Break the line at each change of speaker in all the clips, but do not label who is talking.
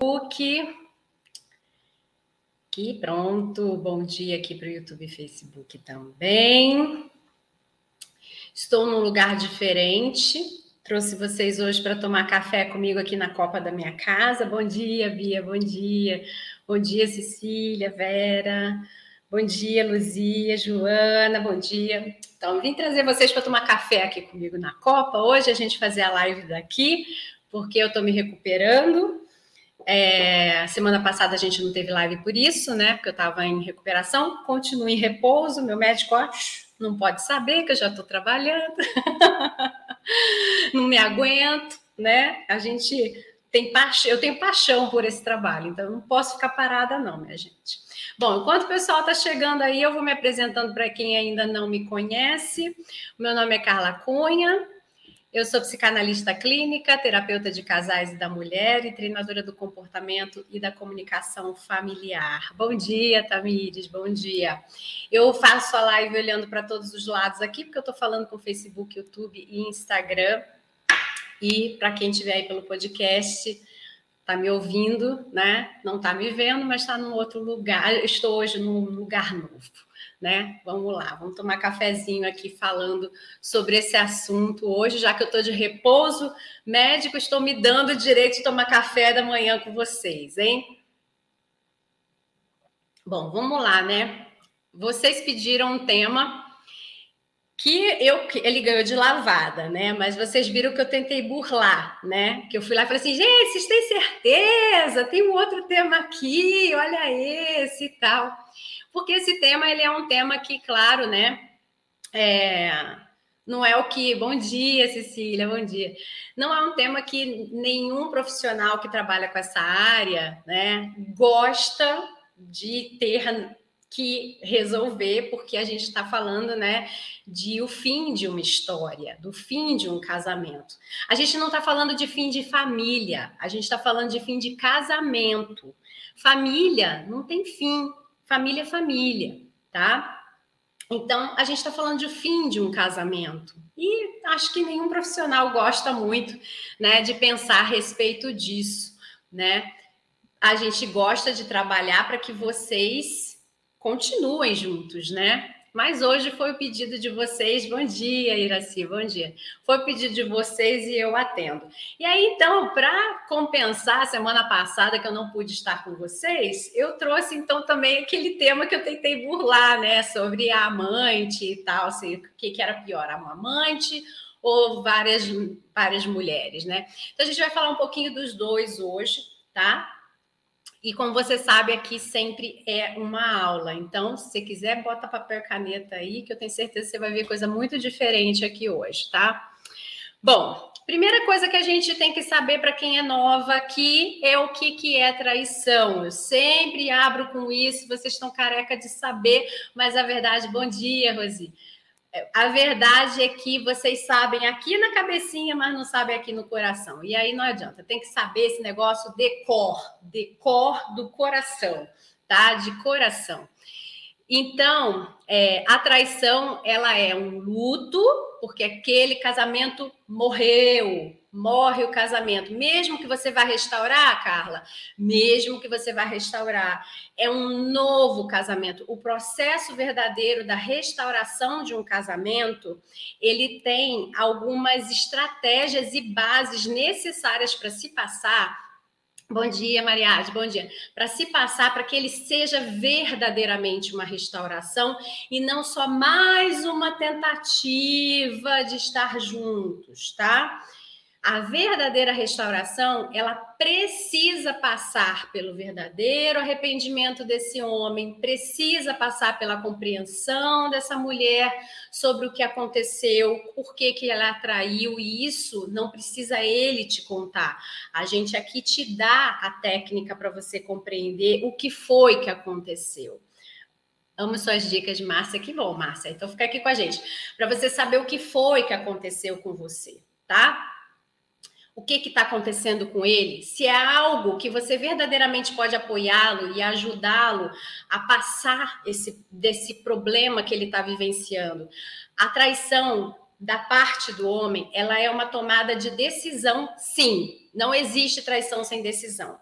Facebook. Aqui, pronto. Bom dia aqui para o YouTube e Facebook também. Estou num lugar diferente. Trouxe vocês hoje para tomar café comigo aqui na copa da minha casa. Bom dia, Bia. Bom dia. Bom dia, Cecília, Vera. Bom dia, Luzia, Joana. Bom dia. Então, vim trazer vocês para tomar café aqui comigo na Copa. Hoje a gente fazer a live daqui, porque eu estou me recuperando. É, semana passada a gente não teve live por isso, né? Porque eu estava em recuperação, continuo em repouso. Meu médico, ó, não pode saber que eu já estou trabalhando, não me aguento, né? A gente tem paixão, eu tenho paixão por esse trabalho, então não posso ficar parada, não, minha gente. Bom, enquanto o pessoal está chegando aí, eu vou me apresentando para quem ainda não me conhece. Meu nome é Carla Cunha, eu sou psicanalista clínica, terapeuta de casais e da mulher e treinadora do comportamento e da comunicação familiar. Bom dia, Tamires, bom dia. Eu faço a live olhando para todos os lados aqui, porque eu estou falando com Facebook, YouTube e Instagram. E para quem estiver aí pelo podcast, está me ouvindo, né? Não está me vendo, mas está num outro lugar. Estou hoje num lugar novo né? Vamos lá, vamos tomar cafezinho aqui falando sobre esse assunto hoje, já que eu estou de repouso médico, estou me dando o direito de tomar café da manhã com vocês, hein? Bom, vamos lá, né? Vocês pediram um tema que eu ele ganhou de lavada, né? Mas vocês viram que eu tentei burlar, né? Que eu fui lá e falei assim, gente, vocês têm certeza? Tem um outro tema aqui, olha esse e tal porque esse tema ele é um tema que, claro, né? É, não é o que. Bom dia, Cecília, bom dia. Não é um tema que nenhum profissional que trabalha com essa área, né, gosta de ter que resolver, porque a gente está falando, né, de o fim de uma história, do fim de um casamento. A gente não está falando de fim de família, a gente está falando de fim de casamento. Família não tem fim, família é família, tá? Então, a gente está falando de fim de um casamento. E acho que nenhum profissional gosta muito, né, de pensar a respeito disso, né? A gente gosta de trabalhar para que vocês continuem juntos, né? Mas hoje foi o pedido de vocês. Bom dia, Iraci, bom dia. Foi o pedido de vocês e eu atendo. E aí, então, para compensar a semana passada que eu não pude estar com vocês, eu trouxe então também aquele tema que eu tentei burlar, né? Sobre a amante e tal, assim, o que, que era pior, a amante ou várias, várias mulheres, né? Então a gente vai falar um pouquinho dos dois hoje, tá? E como você sabe, aqui sempre é uma aula. Então, se você quiser, bota papel e caneta aí, que eu tenho certeza que você vai ver coisa muito diferente aqui hoje, tá? Bom, primeira coisa que a gente tem que saber para quem é nova aqui é o que, que é traição. Eu sempre abro com isso, vocês estão careca de saber, mas a verdade, bom dia, Rosi. A verdade é que vocês sabem aqui na cabecinha, mas não sabem aqui no coração. E aí não adianta, tem que saber esse negócio de cor, de cor do coração, tá? De coração. Então, é, a traição, ela é um luto, porque aquele casamento morreu, morre o casamento, mesmo que você vá restaurar, Carla, mesmo que você vá restaurar, é um novo casamento. O processo verdadeiro da restauração de um casamento, ele tem algumas estratégias e bases necessárias para se passar Bom dia, Mariade, bom dia. Para se passar, para que ele seja verdadeiramente uma restauração e não só mais uma tentativa de estar juntos, tá? A verdadeira restauração, ela precisa passar pelo verdadeiro arrependimento desse homem, precisa passar pela compreensão dessa mulher sobre o que aconteceu, por que, que ela atraiu, e isso não precisa ele te contar. A gente aqui te dá a técnica para você compreender o que foi que aconteceu. Amo suas dicas, Márcia. Que bom, Márcia. Então fica aqui com a gente, para você saber o que foi que aconteceu com você, tá? O que está acontecendo com ele, se é algo que você verdadeiramente pode apoiá-lo e ajudá-lo a passar esse, desse problema que ele está vivenciando. A traição da parte do homem, ela é uma tomada de decisão, sim. Não existe traição sem decisão.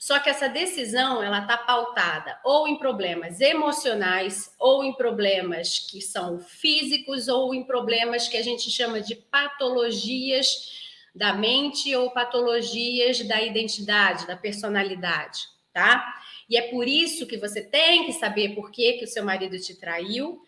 Só que essa decisão ela está pautada ou em problemas emocionais, ou em problemas que são físicos, ou em problemas que a gente chama de patologias da mente ou patologias da identidade, da personalidade, tá? E é por isso que você tem que saber por que, que o seu marido te traiu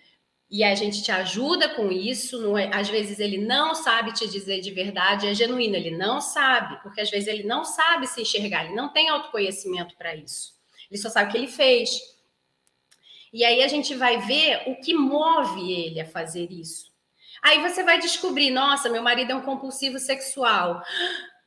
e a gente te ajuda com isso. É, às vezes ele não sabe te dizer de verdade, é genuíno, ele não sabe, porque às vezes ele não sabe se enxergar, ele não tem autoconhecimento para isso. Ele só sabe o que ele fez. E aí a gente vai ver o que move ele a fazer isso. Aí você vai descobrir, nossa, meu marido é um compulsivo sexual.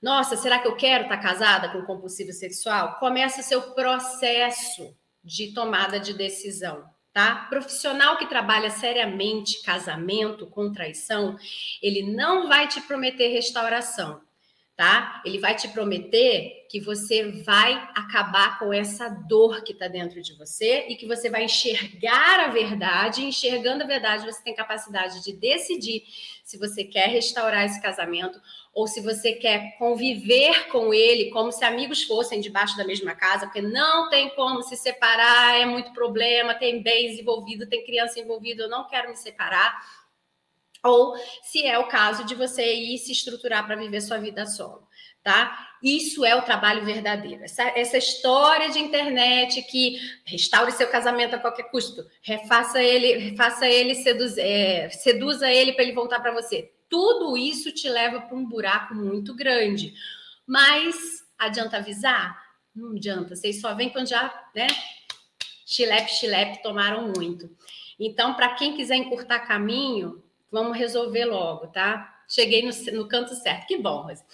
Nossa, será que eu quero estar casada com um compulsivo sexual? Começa seu processo de tomada de decisão tá? Profissional que trabalha seriamente casamento com traição, ele não vai te prometer restauração, tá? Ele vai te prometer que você vai acabar com essa dor que está dentro de você e que você vai enxergar a verdade. Enxergando a verdade, você tem capacidade de decidir se você quer restaurar esse casamento ou se você quer conviver com ele como se amigos fossem debaixo da mesma casa, porque não tem como se separar, é muito problema, tem bens envolvido, tem criança envolvida, eu não quero me separar. Ou se é o caso de você ir se estruturar para viver sua vida solo, tá? Isso é o trabalho verdadeiro. Essa, essa história de internet que restaure seu casamento a qualquer custo, refaça ele, faça ele seduz, é, seduza ele para ele voltar para você tudo isso te leva para um buraco muito grande. Mas adianta avisar? Não adianta, vocês só vêm quando já, né? Chilepe, chilepe, tomaram muito. Então, para quem quiser encurtar caminho, vamos resolver logo, tá? Cheguei no, no canto certo. Que bom, Rosa.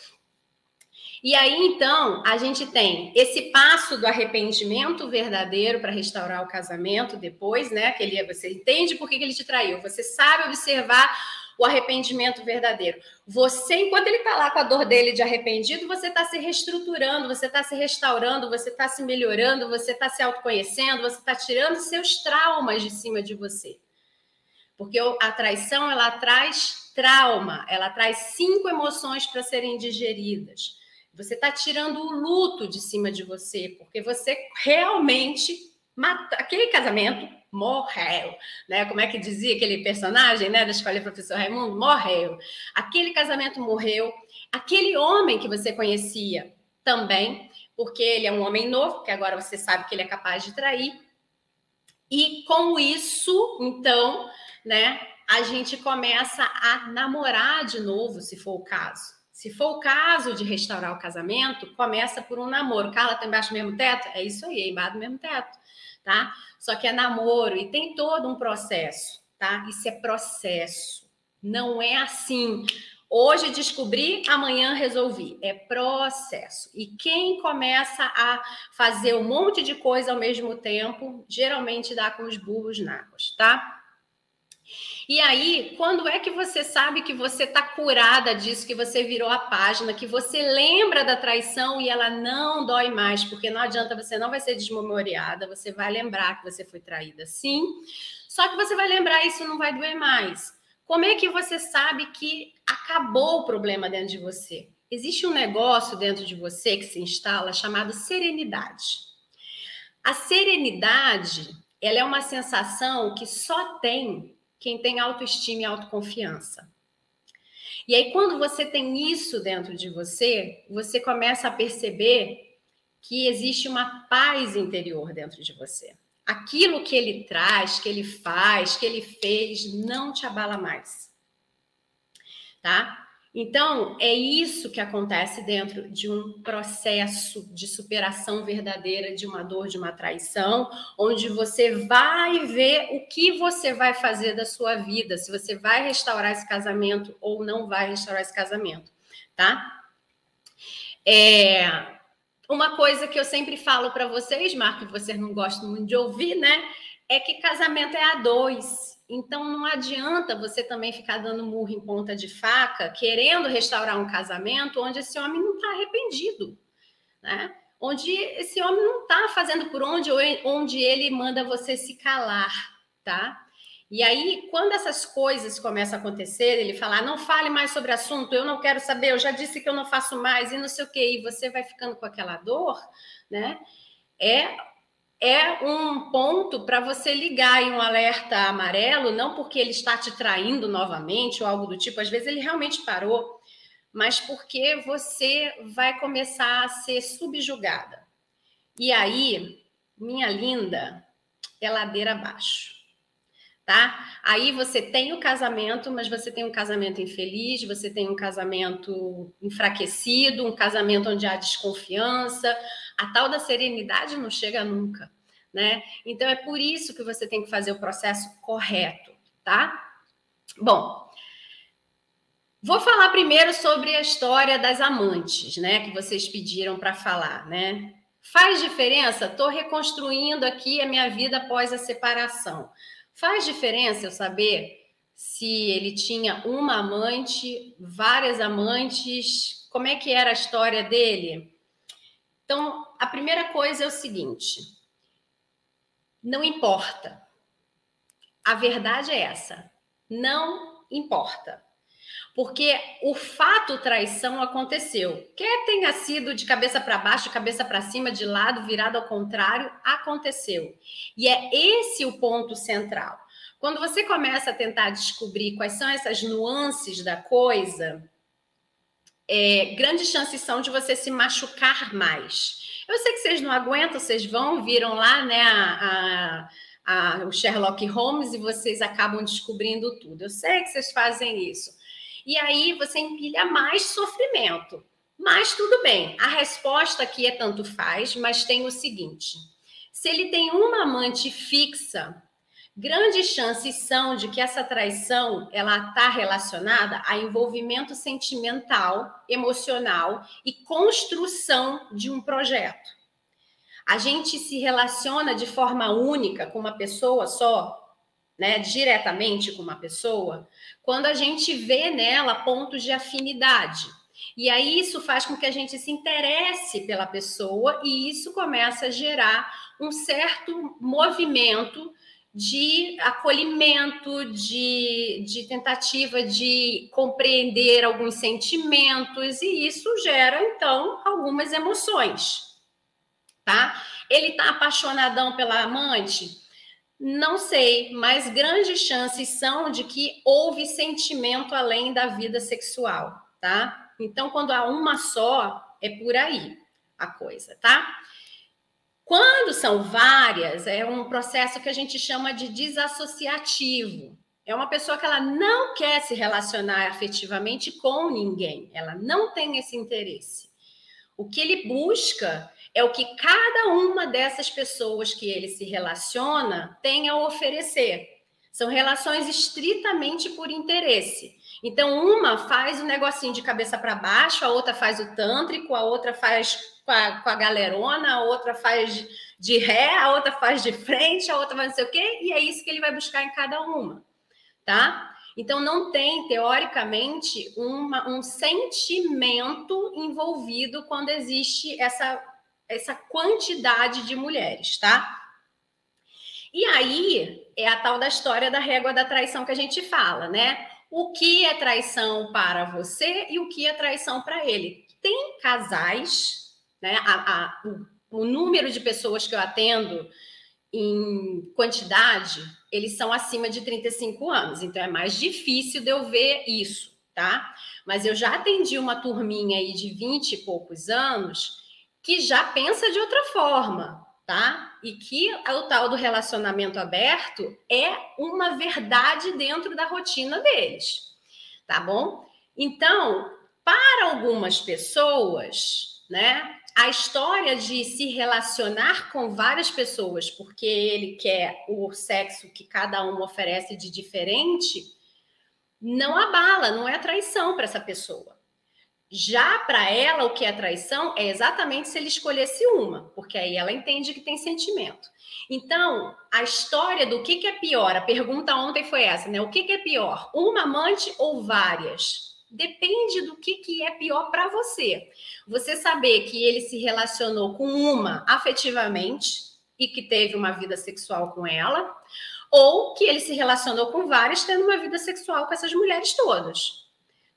E aí, então, a gente tem esse passo do arrependimento verdadeiro para restaurar o casamento depois, né? Que ele, você entende por que ele te traiu, você sabe observar o arrependimento verdadeiro. Você, enquanto ele está lá com a dor dele de arrependido, você está se reestruturando, você está se restaurando, você está se melhorando, você está se autoconhecendo, você está tirando seus traumas de cima de você. Porque a traição, ela traz trauma, ela traz cinco emoções para serem digeridas. Você está tirando o luto de cima de você, porque você realmente. Aquele casamento morreu, né? Como é que dizia aquele personagem, né, da escola professor Raimundo? Morreu. Aquele casamento morreu. Aquele homem que você conhecia também, porque ele é um homem novo, que agora você sabe que ele é capaz de trair. E com isso, então, né, a gente começa a namorar de novo, se for o caso. Se for o caso de restaurar o casamento, começa por um namoro. Carla, tá embaixo do mesmo teto? É isso aí, embaixo do mesmo teto tá? Só que é namoro e tem todo um processo, tá? Isso é processo. Não é assim. Hoje descobri, amanhã resolvi. É processo. E quem começa a fazer um monte de coisa ao mesmo tempo, geralmente dá com os burros na água, tá? E aí, quando é que você sabe que você está curada disso, que você virou a página, que você lembra da traição e ela não dói mais, porque não adianta, você não vai ser desmemoriada, você vai lembrar que você foi traída, sim. Só que você vai lembrar isso não vai doer mais. Como é que você sabe que acabou o problema dentro de você? Existe um negócio dentro de você que se instala chamado serenidade. A serenidade, ela é uma sensação que só tem quem tem autoestima e autoconfiança. E aí, quando você tem isso dentro de você, você começa a perceber que existe uma paz interior dentro de você. Aquilo que ele traz, que ele faz, que ele fez, não te abala mais. Tá? Então, é isso que acontece dentro de um processo de superação verdadeira de uma dor, de uma traição, onde você vai ver o que você vai fazer da sua vida, se você vai restaurar esse casamento ou não vai restaurar esse casamento, tá? É, uma coisa que eu sempre falo para vocês, Marco, que vocês não gostam muito de ouvir, né? É que casamento é a dois. Então não adianta você também ficar dando murro em ponta de faca, querendo restaurar um casamento onde esse homem não está arrependido, né? Onde esse homem não está fazendo por onde, onde ele manda você se calar, tá? E aí, quando essas coisas começam a acontecer, ele fala: ah, não fale mais sobre assunto, eu não quero saber, eu já disse que eu não faço mais, e não sei o quê, e você vai ficando com aquela dor, né? É, é um ponto para você ligar em um alerta amarelo, não porque ele está te traindo novamente ou algo do tipo, às vezes ele realmente parou, mas porque você vai começar a ser subjugada. E aí, minha linda, é ladeira abaixo tá? Aí você tem o casamento, mas você tem um casamento infeliz, você tem um casamento enfraquecido, um casamento onde há desconfiança, a tal da serenidade não chega nunca, né? Então é por isso que você tem que fazer o processo correto, tá? Bom, vou falar primeiro sobre a história das amantes, né, que vocês pediram para falar, né? Faz diferença? Estou reconstruindo aqui a minha vida após a separação. Faz diferença eu saber se ele tinha uma amante, várias amantes, como é que era a história dele? Então, a primeira coisa é o seguinte: não importa. A verdade é essa. Não importa. Porque o fato traição aconteceu. Quer tenha sido de cabeça para baixo, cabeça para cima, de lado, virado ao contrário, aconteceu. E é esse o ponto central. Quando você começa a tentar descobrir quais são essas nuances da coisa, é, grandes chances são de você se machucar mais. Eu sei que vocês não aguentam, vocês vão, viram lá, né, a, a, a, o Sherlock Holmes e vocês acabam descobrindo tudo. Eu sei que vocês fazem isso. E aí você empilha mais sofrimento. Mas tudo bem, a resposta aqui é tanto faz, mas tem o seguinte: se ele tem uma amante fixa, grandes chances são de que essa traição ela está relacionada a envolvimento sentimental, emocional e construção de um projeto. A gente se relaciona de forma única com uma pessoa só, né, diretamente com uma pessoa, quando a gente vê nela pontos de afinidade. E aí isso faz com que a gente se interesse pela pessoa e isso começa a gerar um certo movimento de acolhimento, de, de tentativa de compreender alguns sentimentos, e isso gera, então, algumas emoções. Tá? Ele está apaixonadão pela amante? Não sei, mas grandes chances são de que houve sentimento além da vida sexual, tá? Então, quando há uma só, é por aí a coisa, tá? Quando são várias, é um processo que a gente chama de desassociativo. É uma pessoa que ela não quer se relacionar afetivamente com ninguém, ela não tem esse interesse. O que ele busca é o que cada uma dessas pessoas que ele se relaciona tem a oferecer. São relações estritamente por interesse. Então, uma faz o negocinho de cabeça para baixo, a outra faz o tântrico, a outra faz com a, com a galerona, a outra faz de ré, a outra faz de frente, a outra faz não sei o quê, e é isso que ele vai buscar em cada uma, tá? Então, não tem, teoricamente, uma, um sentimento envolvido quando existe essa essa quantidade de mulheres, tá? E aí é a tal da história da régua da traição que a gente fala, né? O que é traição para você e o que é traição para ele? Tem casais, né? A, a, o, o número de pessoas que eu atendo em quantidade, eles são acima de 35 anos, então é mais difícil de eu ver isso, tá? Mas eu já atendi uma turminha aí de 20 e poucos anos que já pensa de outra forma, tá? E que o tal do relacionamento aberto é uma verdade dentro da rotina deles, tá bom? Então, para algumas pessoas, né, a história de se relacionar com várias pessoas porque ele quer o sexo que cada um oferece de diferente, não abala, não é traição para essa pessoa. Já para ela, o que é traição é exatamente se ele escolhesse uma, porque aí ela entende que tem sentimento. Então, a história do que, que é pior, a pergunta ontem foi essa, né? O que, que é pior, uma amante ou várias? Depende do que, que é pior para você. Você saber que ele se relacionou com uma afetivamente e que teve uma vida sexual com ela, ou que ele se relacionou com várias, tendo uma vida sexual com essas mulheres todas,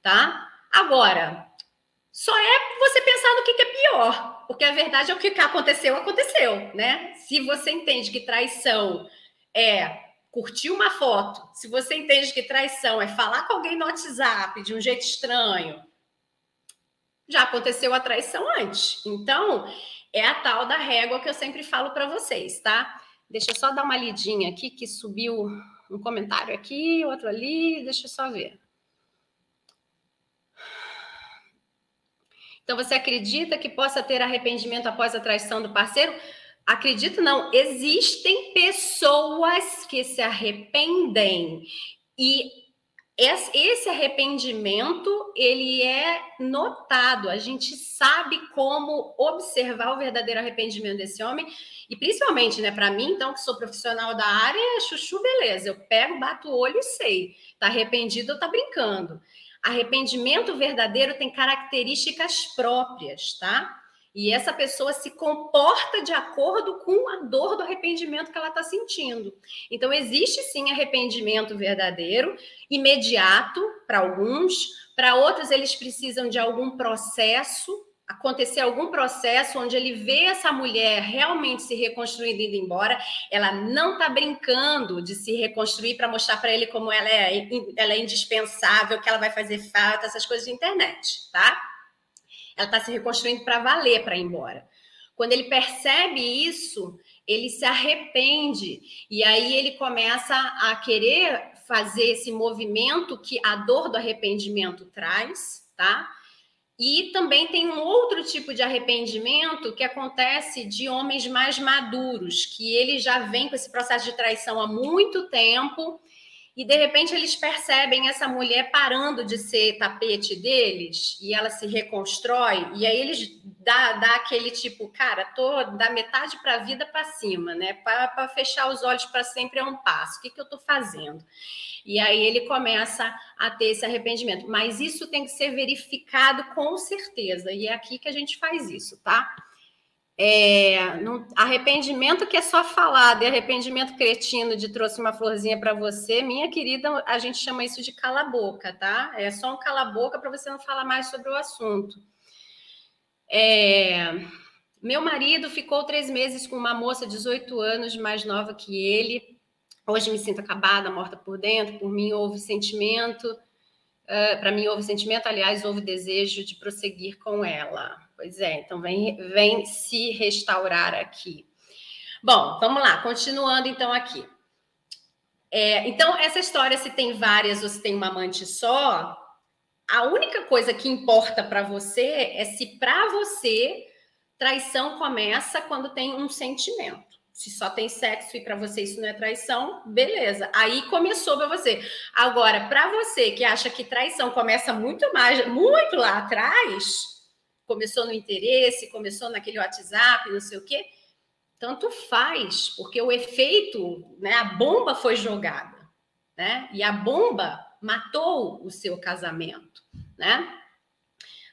tá? Agora, só é você pensar no que, que é pior, porque a verdade é o que aconteceu, aconteceu, né? Se você entende que traição é curtir uma foto, se você entende que traição é falar com alguém no WhatsApp de um jeito estranho, já aconteceu a traição antes. Então, é a tal da régua que eu sempre falo para vocês, tá? Deixa eu só dar uma lidinha aqui, que subiu um comentário aqui, outro ali, deixa eu só ver. Então, você acredita que possa ter arrependimento após a traição do parceiro? Acredito não. Existem pessoas que se arrependem e esse arrependimento ele é notado. A gente sabe como observar o verdadeiro arrependimento desse homem e principalmente, né, para mim, então que sou profissional da área, é chuchu, beleza. Eu pego, bato o olho e sei. Tá arrependido ou tá brincando. Arrependimento verdadeiro tem características próprias, tá? E essa pessoa se comporta de acordo com a dor do arrependimento que ela está sentindo. Então, existe sim arrependimento verdadeiro, imediato para alguns, para outros, eles precisam de algum processo, acontecer algum processo onde ele vê essa mulher realmente se reconstruindo indo embora, ela não está brincando de se reconstruir para mostrar para ele como ela é, ela é indispensável, que ela vai fazer falta, essas coisas de internet, tá? Ela está se reconstruindo para valer para ir embora. Quando ele percebe isso, ele se arrepende e aí ele começa a querer fazer esse movimento que a dor do arrependimento traz, tá? E também tem um outro tipo de arrependimento que acontece de homens mais maduros, que ele já vem com esse processo de traição há muito tempo e de repente eles percebem essa mulher parando de ser tapete deles e ela se reconstrói e aí eles dá, dá aquele tipo, cara, tô da metade para a vida para cima, né? Para fechar os olhos para sempre é um passo. O que, que eu estou fazendo? E aí ele começa a ter esse arrependimento. Mas isso tem que ser verificado com certeza. E é aqui que a gente faz isso, tá? É, não, arrependimento que é só falar, de arrependimento cretino de trouxe uma florzinha para você, minha querida, a gente chama isso de cala-boca, tá? É só um cala-boca para você não falar mais sobre o assunto. É, meu marido ficou três meses com uma moça de 18 anos mais nova que ele. Hoje me sinto acabada, morta por dentro. Por mim houve sentimento, uh, para mim houve sentimento, aliás, houve desejo de prosseguir com ela. Pois é, então vem, vem se restaurar aqui. Bom, vamos lá, continuando então aqui. É, então, essa história, se tem várias ou se tem uma amante só, a única coisa que importa para você é se para você traição começa quando tem um sentimento. Se só tem sexo e para você isso não é traição, beleza. Aí começou para você. Agora, para você que acha que traição começa muito mais, muito lá atrás, começou no interesse, começou naquele WhatsApp, não sei o quê. Tanto faz, porque o efeito, né, a bomba foi jogada, né? E a bomba matou o seu casamento, né?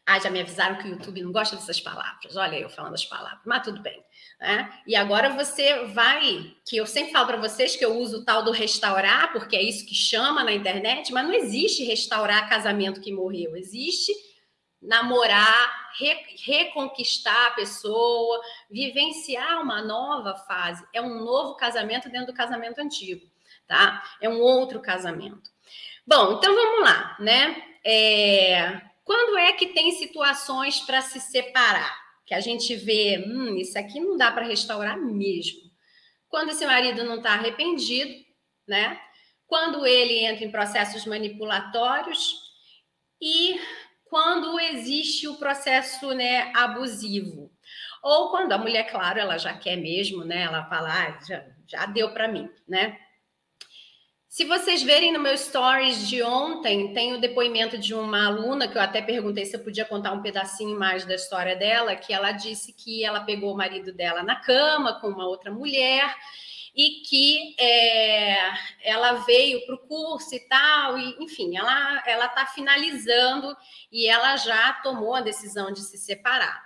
Ah, já me avisaram que o YouTube não gosta dessas palavras. Olha eu falando as palavras, mas tudo bem. Né? E agora você vai, que eu sempre falo para vocês que eu uso o tal do restaurar, porque é isso que chama na internet, mas não existe restaurar casamento que morreu. Existe namorar, re, reconquistar a pessoa, vivenciar uma nova fase. É um novo casamento dentro do casamento antigo, tá? É um outro casamento. Bom, então vamos lá, né? É, quando é que tem situações para se separar? Que a gente vê, hum, isso aqui não dá para restaurar mesmo. Quando esse marido não está arrependido, né? Quando ele entra em processos manipulatórios e quando existe o processo né, abusivo. Ou quando a mulher, claro, ela já quer mesmo, né? Ela fala, ah, já, já deu para mim, né? Se vocês verem no meu stories de ontem, tem o depoimento de uma aluna que eu até perguntei se eu podia contar um pedacinho mais da história dela, que ela disse que ela pegou o marido dela na cama com uma outra mulher e que é, ela veio para o curso e tal, e enfim, ela ela está finalizando e ela já tomou a decisão de se separar.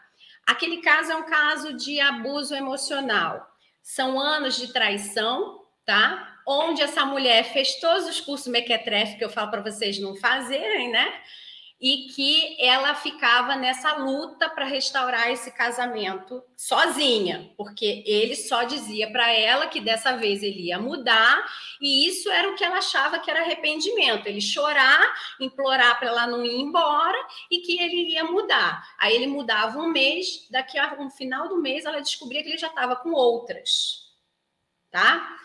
Aquele caso é um caso de abuso emocional. São anos de traição, tá? Onde essa mulher fez todos os cursos mequetrefe que eu falo para vocês não fazerem, né? e que ela ficava nessa luta para restaurar esse casamento sozinha, porque ele só dizia para ela que dessa vez ele ia mudar, e isso era o que ela achava que era arrependimento, ele chorar, implorar para ela não ir embora e que ele ia mudar. Aí ele mudava um mês, daqui a um final do mês ela descobria que ele já estava com outras. Tá?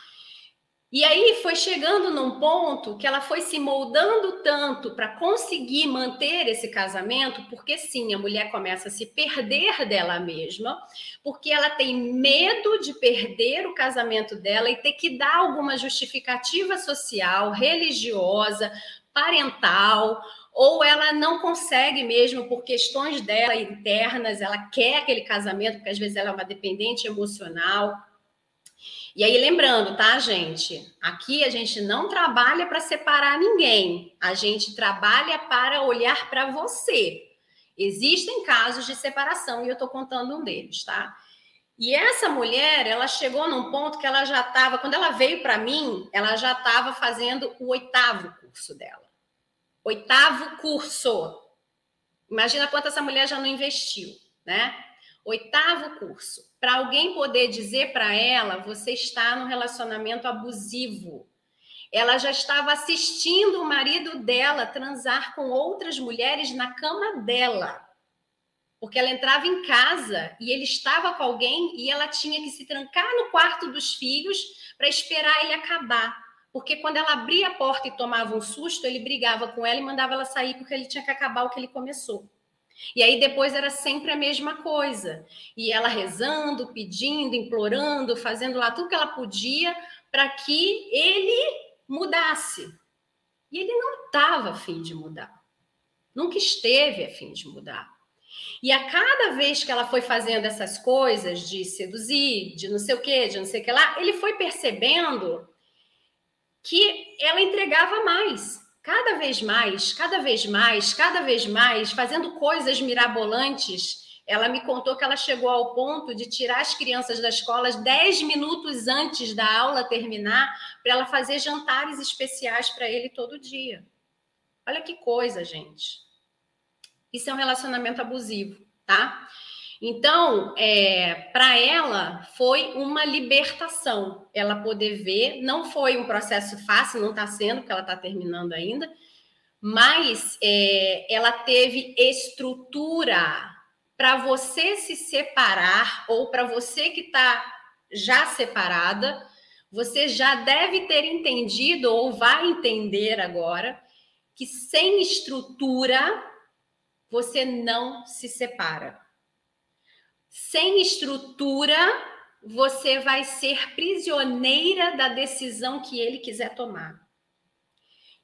E aí foi chegando num ponto que ela foi se moldando tanto para conseguir manter esse casamento, porque sim, a mulher começa a se perder dela mesma, porque ela tem medo de perder o casamento dela e ter que dar alguma justificativa social, religiosa, parental, ou ela não consegue mesmo por questões dela internas, ela quer aquele casamento, porque às vezes ela é uma dependente emocional e aí, lembrando, tá, gente? Aqui a gente não trabalha para separar ninguém, a gente trabalha para olhar para você. Existem casos de separação e eu estou contando um deles, tá? E essa mulher, ela chegou num ponto que ela já estava, quando ela veio para mim, ela já estava fazendo o oitavo curso dela. Oitavo curso. Imagina quanto essa mulher já não investiu, né? Oitavo curso. Para alguém poder dizer para ela, você está no relacionamento abusivo. Ela já estava assistindo o marido dela transar com outras mulheres na cama dela. Porque ela entrava em casa e ele estava com alguém e ela tinha que se trancar no quarto dos filhos para esperar ele acabar. Porque quando ela abria a porta e tomava um susto, ele brigava com ela e mandava ela sair porque ele tinha que acabar o que ele começou. E aí depois era sempre a mesma coisa. E ela rezando, pedindo, implorando, fazendo lá tudo que ela podia para que ele mudasse. E ele não estava afim de mudar. Nunca esteve afim de mudar. E a cada vez que ela foi fazendo essas coisas de seduzir, de não sei o quê, de não sei o que lá, ele foi percebendo que ela entregava mais cada vez mais, cada vez mais, cada vez mais, fazendo coisas mirabolantes. Ela me contou que ela chegou ao ponto de tirar as crianças da escola 10 minutos antes da aula terminar, para ela fazer jantares especiais para ele todo dia. Olha que coisa, gente. Isso é um relacionamento abusivo, tá? Então, é, para ela foi uma libertação, ela poder ver. Não foi um processo fácil, não está sendo, porque ela está terminando ainda, mas é, ela teve estrutura para você se separar ou para você que está já separada, você já deve ter entendido ou vai entender agora que sem estrutura você não se separa. Sem estrutura, você vai ser prisioneira da decisão que ele quiser tomar.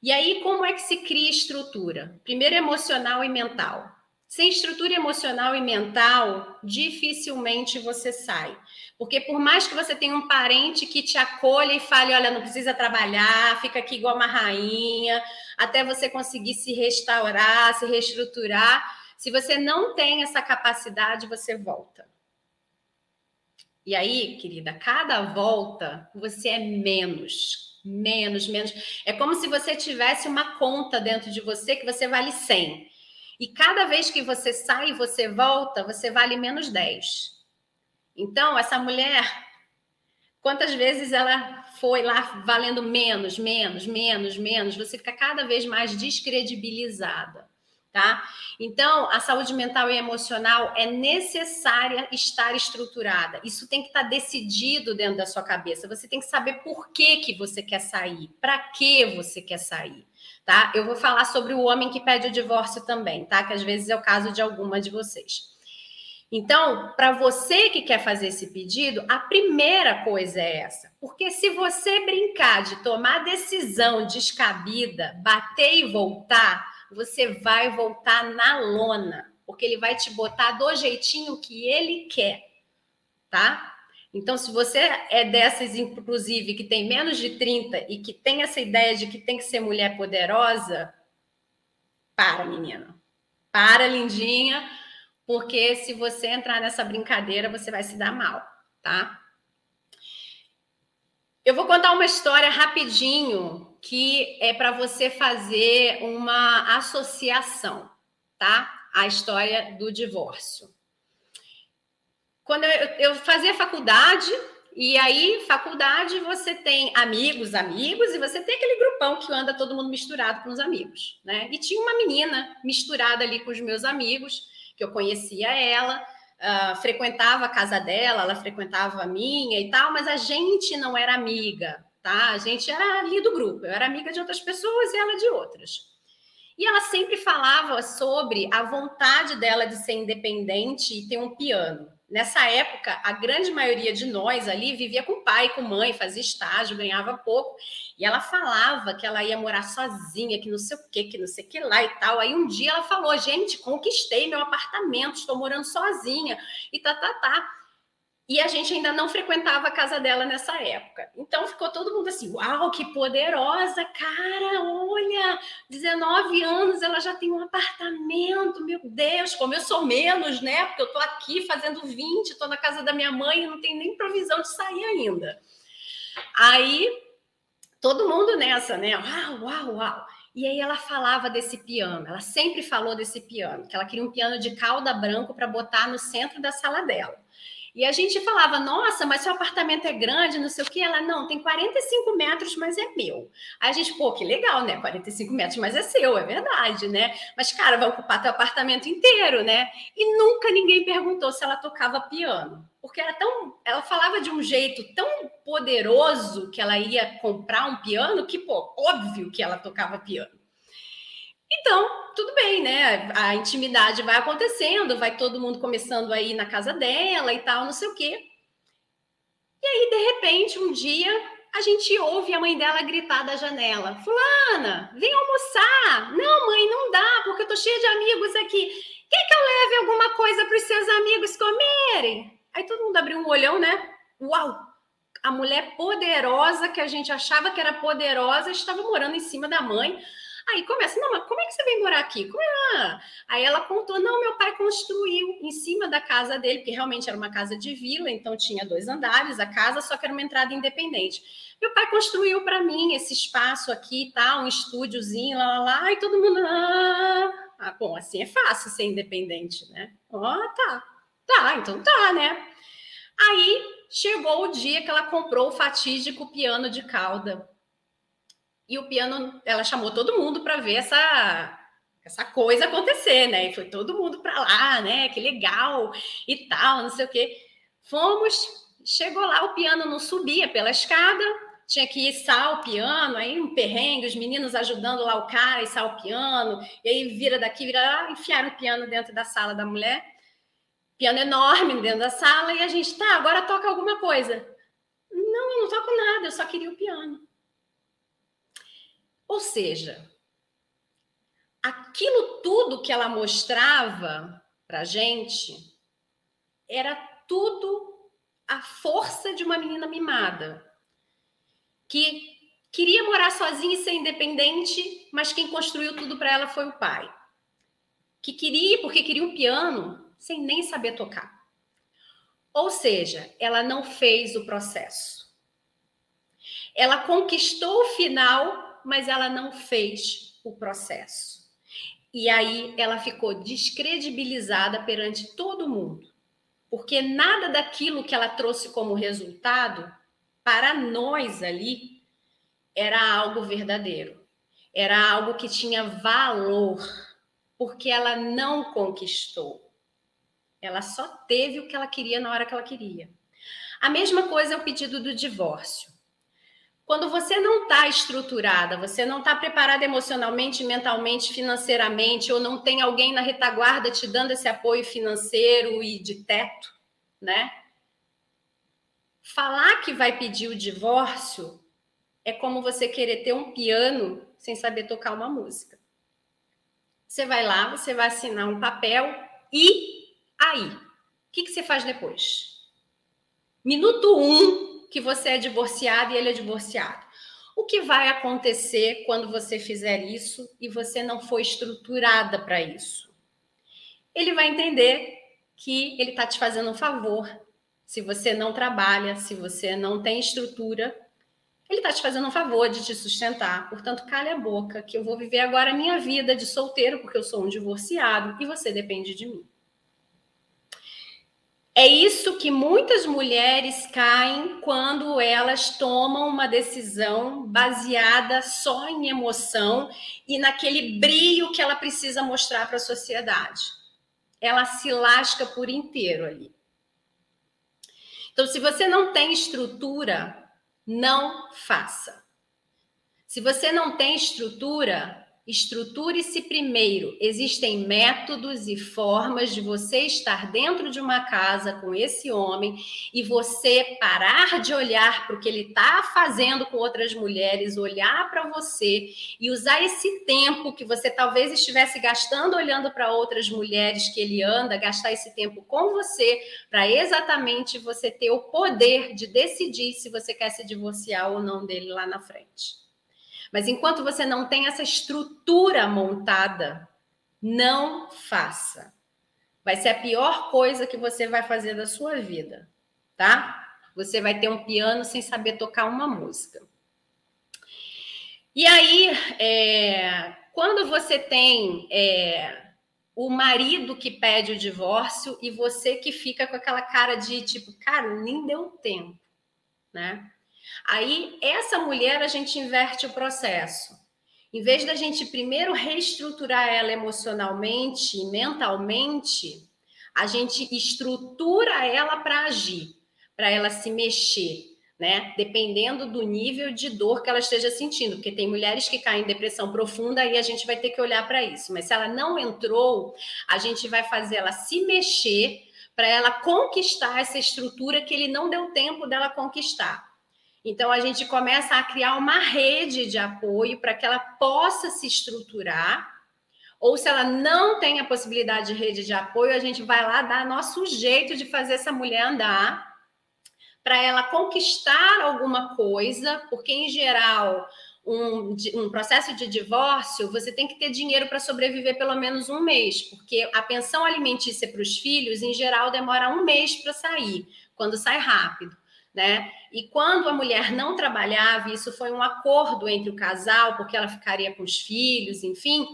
E aí, como é que se cria estrutura? Primeiro, emocional e mental. Sem estrutura emocional e mental, dificilmente você sai. Porque por mais que você tenha um parente que te acolha e fale, olha, não precisa trabalhar, fica aqui igual uma rainha, até você conseguir se restaurar, se reestruturar, se você não tem essa capacidade, você volta. E aí, querida, cada volta você é menos, menos, menos. É como se você tivesse uma conta dentro de você que você vale 100. E cada vez que você sai e você volta, você vale menos 10. Então, essa mulher, quantas vezes ela foi lá valendo menos, menos, menos, menos, você fica cada vez mais descredibilizada tá? Então, a saúde mental e emocional é necessária estar estruturada. Isso tem que estar decidido dentro da sua cabeça. Você tem que saber por que, que você quer sair, para que você quer sair, tá? Eu vou falar sobre o homem que pede o divórcio também, tá? Que às vezes é o caso de alguma de vocês. Então, para você que quer fazer esse pedido, a primeira coisa é essa. Porque se você brincar de tomar decisão descabida, bater e voltar, você vai voltar na lona, porque ele vai te botar do jeitinho que ele quer, tá? Então, se você é dessas, inclusive, que tem menos de 30 e que tem essa ideia de que tem que ser mulher poderosa, para, menina. Para, lindinha, porque se você entrar nessa brincadeira, você vai se dar mal, tá? Eu vou contar uma história rapidinho que é para você fazer uma associação, tá? A história do divórcio. Quando eu, eu fazia faculdade, e aí, faculdade, você tem amigos, amigos, e você tem aquele grupão que anda todo mundo misturado com os amigos, né? E tinha uma menina misturada ali com os meus amigos, que eu conhecia ela, uh, frequentava a casa dela, ela frequentava a minha e tal, mas a gente não era amiga, tá? A gente era ali do grupo, eu era amiga de outras pessoas e ela de outras. E ela sempre falava sobre a vontade dela de ser independente e ter um piano. Nessa época, a grande maioria de nós ali vivia com pai, com mãe, fazia estágio, ganhava pouco. E ela falava que ela ia morar sozinha, que não sei o quê, que não sei o que lá e tal. Aí um dia ela falou: gente, conquistei meu apartamento, estou morando sozinha. E tá, tá, tá. E a gente ainda não frequentava a casa dela nessa época. Então ficou todo mundo assim: uau, que poderosa, cara, olha, 19 anos, ela já tem um apartamento, meu Deus, como eu sou menos, né? Porque eu tô aqui fazendo 20, tô na casa da minha mãe não tem nem provisão de sair ainda. Aí todo mundo nessa, né? Uau, uau, uau. E aí ela falava desse piano, ela sempre falou desse piano, que ela queria um piano de cauda branco para botar no centro da sala dela. E a gente falava, nossa, mas seu apartamento é grande, não sei o que. Ela, não, tem 45 metros, mas é meu. Aí a gente, pô, que legal, né? 45 metros, mas é seu, é verdade, né? Mas, cara, vai ocupar teu apartamento inteiro, né? E nunca ninguém perguntou se ela tocava piano. Porque era tão. Ela falava de um jeito tão poderoso que ela ia comprar um piano que, pô, óbvio que ela tocava piano. Então, tudo bem, né? A intimidade vai acontecendo, vai todo mundo começando aí na casa dela e tal, não sei o quê. E aí, de repente, um dia, a gente ouve a mãe dela gritar da janela: Fulana, vem almoçar. Não, mãe, não dá, porque eu tô cheia de amigos aqui. Quer que eu leve alguma coisa para os seus amigos comerem? Aí todo mundo abriu um olhão, né? Uau! A mulher poderosa que a gente achava que era poderosa estava morando em cima da mãe. Aí começa, não, mas como é que você vem morar aqui? Como é? Aí ela contou, não, meu pai construiu em cima da casa dele, porque realmente era uma casa de vila, então tinha dois andares, a casa só que era uma entrada independente. Meu pai construiu para mim esse espaço aqui, tá, um estúdiozinho, lá, lá, lá, e todo mundo, ah, ah bom, assim é fácil ser independente, né? Ó, oh, tá, tá, então tá, né? Aí chegou o dia que ela comprou o fatídico piano de cauda e o piano, ela chamou todo mundo para ver essa essa coisa acontecer, né? E foi todo mundo para lá, né? Que legal e tal, não sei o quê. Fomos, chegou lá, o piano não subia pela escada, tinha que içar o piano, aí um perrengue, os meninos ajudando lá o cara içar o piano, e aí vira daqui, vira lá, enfiaram o piano dentro da sala da mulher, piano enorme dentro da sala, e a gente, tá, agora toca alguma coisa. Não, eu não toco nada, eu só queria o piano. Ou seja, aquilo tudo que ela mostrava para gente era tudo a força de uma menina mimada que queria morar sozinha e ser independente, mas quem construiu tudo para ela foi o pai. Que queria, porque queria um piano, sem nem saber tocar. Ou seja, ela não fez o processo. Ela conquistou o final mas ela não fez o processo. E aí ela ficou descredibilizada perante todo mundo, porque nada daquilo que ela trouxe como resultado, para nós ali, era algo verdadeiro, era algo que tinha valor, porque ela não conquistou. Ela só teve o que ela queria na hora que ela queria. A mesma coisa é o pedido do divórcio. Quando você não está estruturada, você não está preparada emocionalmente, mentalmente, financeiramente, ou não tem alguém na retaguarda te dando esse apoio financeiro e de teto, né? Falar que vai pedir o divórcio é como você querer ter um piano sem saber tocar uma música. Você vai lá, você vai assinar um papel e aí? O que, que você faz depois? Minuto um, que você é divorciado e ele é divorciado. O que vai acontecer quando você fizer isso e você não for estruturada para isso? Ele vai entender que ele está te fazendo um favor se você não trabalha, se você não tem estrutura Ele está te fazendo um favor de te sustentar. Portanto, cale a boca, que eu vou viver agora a minha vida de solteiro, porque eu sou um divorciado e você depende de mim. É isso que muitas mulheres caem quando elas tomam uma decisão baseada só em emoção e naquele brilho que ela precisa mostrar para a sociedade. Ela se lasca por inteiro ali. Então, se você não tem estrutura não faça. Se você não tem estrutura, Estruture-se primeiro. Existem métodos e formas de você estar dentro de uma casa com esse homem e você parar de olhar para o que ele está fazendo com outras mulheres, olhar para você e usar esse tempo que você talvez estivesse gastando olhando para outras mulheres que ele anda, gastar esse tempo com você para exatamente você ter o poder de decidir se você quer se divorciar ou não dele lá na frente. Mas enquanto você não tem essa estrutura montada, não faça. Vai ser a pior coisa que você vai fazer da sua vida, tá? Você vai ter um piano sem saber tocar uma música. E aí, é, quando você tem é, o marido que pede o divórcio e você que fica com aquela cara de tipo, cara, nem deu tempo, né? Aí, essa mulher, a gente inverte o processo. Em vez da gente primeiro reestruturar ela emocionalmente e mentalmente, a gente estrutura ela para agir, para ela se mexer, né? Dependendo do nível de dor que ela esteja sentindo, porque tem mulheres que caem em depressão profunda e a gente vai ter que olhar para isso. Mas se ela não entrou, a gente vai fazer ela se mexer para ela conquistar essa estrutura que ele não deu tempo dela conquistar. Então, a gente começa a criar uma rede de apoio para que ela possa se estruturar. Ou se ela não tem a possibilidade de rede de apoio, a gente vai lá dar nosso jeito de fazer essa mulher andar para ela conquistar alguma coisa, porque em geral um, um, processo de divórcio, você tem que ter dinheiro para sobreviver pelo menos um mês, porque a pensão alimentícia para os filhos, em geral, demora um mês para sair, quando sai rápido né? E quando a mulher não trabalhava, isso foi um acordo entre o casal, porque ela ficaria com os filhos, enfim,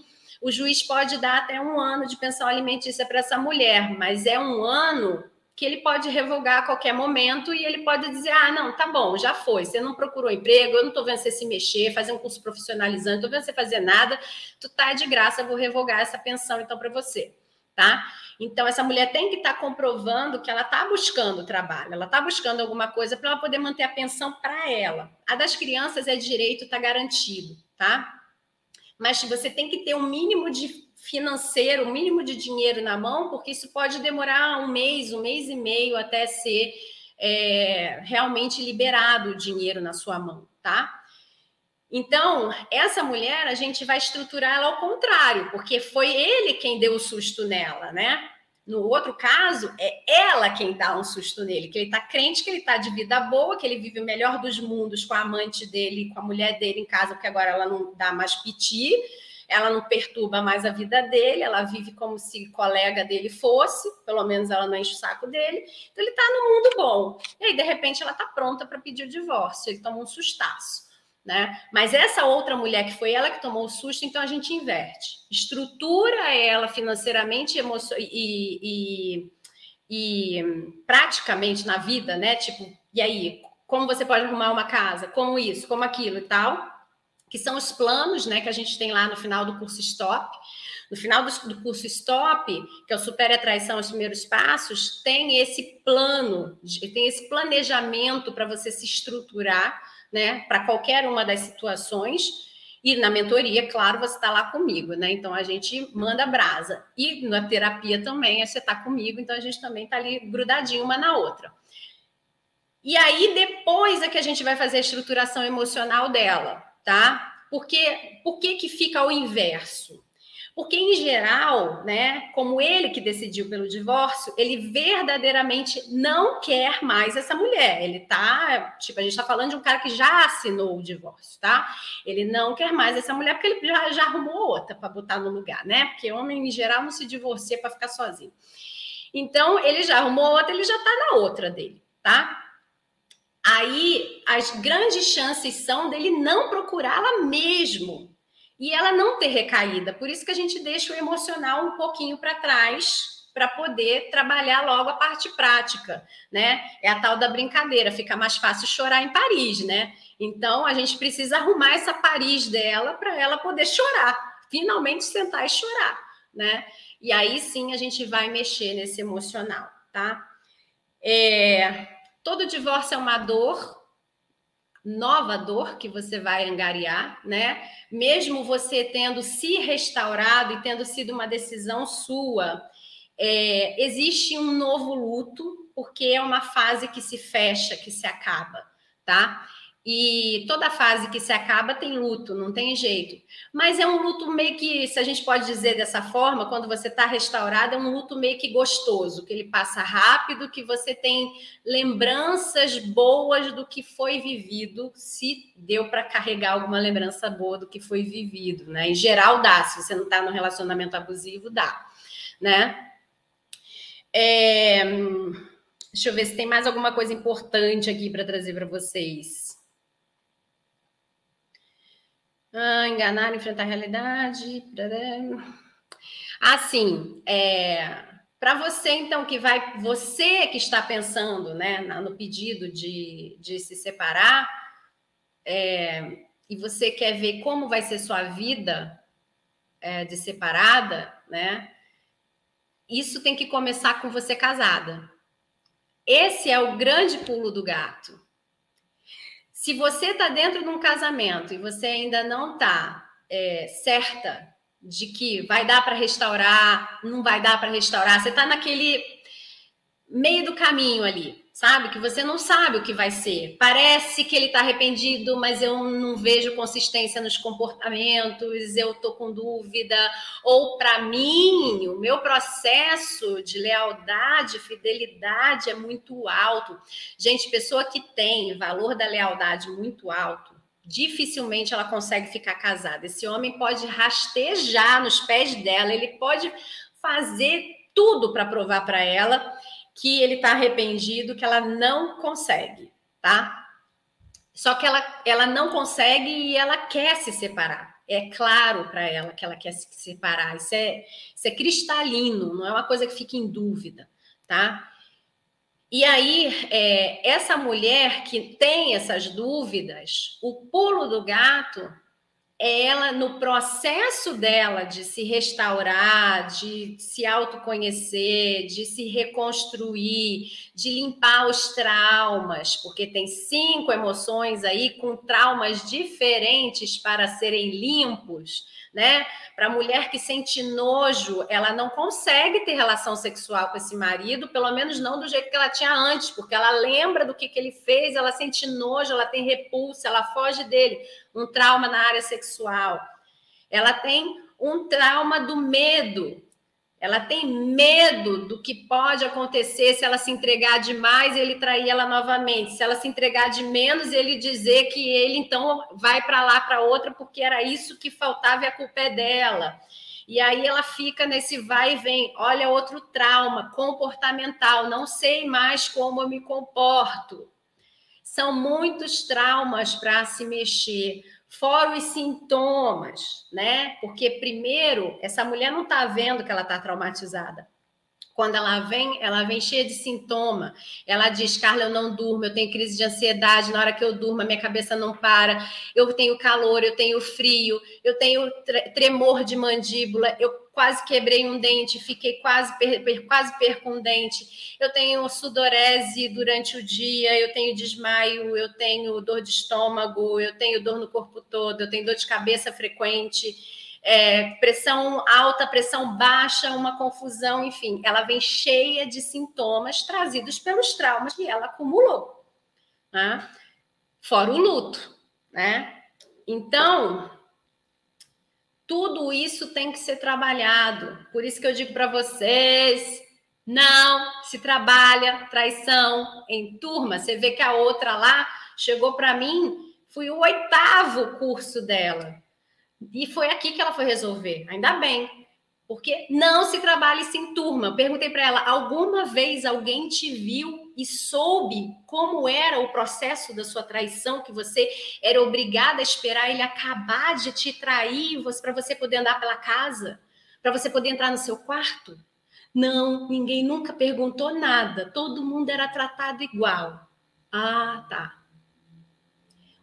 o juiz pode dar até um ano de pensão alimentícia para essa mulher, mas é um ano que ele pode revogar a qualquer momento e ele pode dizer: ah, não, tá bom, já foi, você não procurou emprego, eu não estou vendo você se mexer, fazer um curso profissionalizante, não estou vendo você fazer nada, tu tá de graça, eu vou revogar essa pensão então para você tá? Então, essa mulher tem que estar tá comprovando que ela está buscando trabalho, ela está buscando alguma coisa para ela poder manter a pensão para ela. A das crianças é direito, está garantido, tá? Mas você tem que ter um mínimo de financeiro, um mínimo de dinheiro na mão, porque isso pode demorar um mês, um mês e meio até ser é, realmente liberado o dinheiro na sua mão, tá? Então, essa mulher, a gente vai estruturar ela ao contrário, porque foi ele quem deu o susto nela, né? No outro caso, é ela quem dá um susto nele, que ele está crente que ele está de vida boa, que ele vive o melhor dos mundos com a amante dele, com a mulher dele em casa, porque agora ela não dá mais piti, ela não perturba mais a vida dele, ela vive como se colega dele fosse, pelo menos ela não enche o saco dele. Então ele está no mundo bom. E aí, de repente, ela está pronta para pedir o divórcio, ele toma um sustaço né? Mas essa outra mulher que foi ela que tomou o susto, então a gente inverte. Estrutura ela financeiramente e, e, e praticamente na vida, né? Tipo, e aí, como você pode arrumar uma casa? Como isso, como aquilo e tal? Que são os planos, né? Que a gente tem lá no final do curso Stop. No final do, curso Stop, que é o Supere a Traição, os primeiros passos, tem esse plano, tem esse planejamento para você se estruturar né, para qualquer uma das situações. E na mentoria, claro, você está lá comigo, né? Então a gente manda brasa. E na terapia também, você está comigo, então a gente também está ali grudadinho uma na outra. E aí, depois é que a gente vai fazer a estruturação emocional dela, tá? Porque por que, que fica ao inverso? Porque, em geral, né, como ele que decidiu pelo divórcio, ele verdadeiramente não quer mais essa mulher. Ele tá, tipo, a gente está falando de um cara que já assinou o divórcio, tá? Ele não quer mais essa mulher porque ele já, já arrumou outra para botar no lugar, né? Porque homem, em geral, não se divorcia para ficar sozinho. Então, ele já arrumou outra, ele já está na outra dele, tá? aí as grandes chances são dele não procurá-la mesmo e ela não ter recaída. Por isso que a gente deixa o emocional um pouquinho para trás para poder trabalhar logo a parte prática, né? É a tal da brincadeira, fica mais fácil chorar em Paris, né? Então a gente precisa arrumar essa Paris dela para ela poder chorar, finalmente sentar e chorar, né? E aí sim a gente vai mexer nesse emocional, tá? É, todo divórcio é uma dor, nova dor que você vai angariar, né? Mesmo você tendo se restaurado e tendo sido uma decisão sua, é, existe um novo luto, porque é uma fase que se fecha, que se acaba, tá? E toda fase que se acaba tem luto, não tem jeito. Mas é um luto meio que, se a gente pode dizer dessa forma, quando você está restaurado, é um luto meio que gostoso, que ele passa rápido, que você tem lembranças boas do que foi vivido, se deu para carregar alguma lembrança boa do que foi vivido, né? Em geral dá, se você não está no relacionamento abusivo, dá, né? É... Deixa eu ver se tem mais alguma coisa importante aqui para trazer para vocês. Ah, enganar, enfrentar a realidade. Assim, é, para você, então, que vai, você que está pensando né, no pedido de, de se separar, é, e você quer ver como vai ser sua vida é, de separada, né? Isso tem que começar com você casada. Esse é o grande pulo do gato. Se você está dentro de um casamento e você ainda não está é, certa de que vai dar para restaurar, não vai dar para restaurar, você está naquele meio do caminho ali sabe? Que você não sabe o que vai ser. Parece que ele está arrependido, mas eu não vejo consistência nos comportamentos, eu tô com dúvida. Ou para mim, o meu processo de lealdade, fidelidade é muito alto. Gente, pessoa que tem valor da lealdade muito alto, dificilmente ela consegue ficar casada. Esse homem pode rastejar nos pés dela, ele pode fazer tudo para provar para ela que ele está arrependido, que ela não consegue, tá? Só que ela, ela não consegue e ela quer se separar. É claro para ela que ela quer se separar. Isso é, isso é cristalino, não é uma coisa que fica em dúvida, tá? E aí, é, essa mulher que tem essas dúvidas, o pulo do gato ela, no processo dela de se restaurar, de se autoconhecer, de se reconstruir, de limpar os traumas, porque tem cinco emoções aí com traumas diferentes para serem limpos, né? Para a mulher que sente nojo, ela não consegue ter relação sexual com esse marido, pelo menos não do jeito que ela tinha antes, porque ela lembra do que, que ele fez, ela sente nojo, ela tem repulsa, ela foge dele um trauma na área sexual. Ela tem um trauma do medo. Ela tem medo do que pode acontecer se ela se entregar demais ele trair ela novamente. Se ela se entregar de menos, ele dizer que ele então vai para lá para outra porque era isso que faltava e a culpa é dela. E aí ela fica nesse vai e vem. Olha outro trauma comportamental. Não sei mais como eu me comporto. São muitos traumas para se mexer, fora os sintomas, né? Porque, primeiro, essa mulher não está vendo que ela está traumatizada. Quando ela vem, ela vem cheia de sintoma. Ela diz: Carla, eu não durmo, eu tenho crise de ansiedade. Na hora que eu durmo, a minha cabeça não para. Eu tenho calor, eu tenho frio, eu tenho tremor de mandíbula. Eu quase quebrei um dente, fiquei quase, per, quase perco um dente. Eu tenho sudorese durante o dia, eu tenho desmaio, eu tenho dor de estômago, eu tenho dor no corpo todo, eu tenho dor de cabeça frequente é, pressão alta, pressão baixa, uma confusão, enfim, ela vem cheia de sintomas trazidos pelos traumas que ela acumulou, né? fora o luto, né? Então, tudo isso tem que ser trabalhado. Por isso que eu digo para vocês, não se trabalha traição em turma. Você vê que a outra lá chegou para mim, fui o oitavo curso dela. E foi aqui que ela foi resolver. Ainda bem. Porque não se trabalha isso em turma. Perguntei para ela: alguma vez alguém te viu e soube como era o processo da sua traição, que você era obrigada a esperar ele acabar de te trair para você poder andar pela casa, para você poder entrar no seu quarto? Não, ninguém nunca perguntou nada, todo mundo era tratado igual. Ah, tá.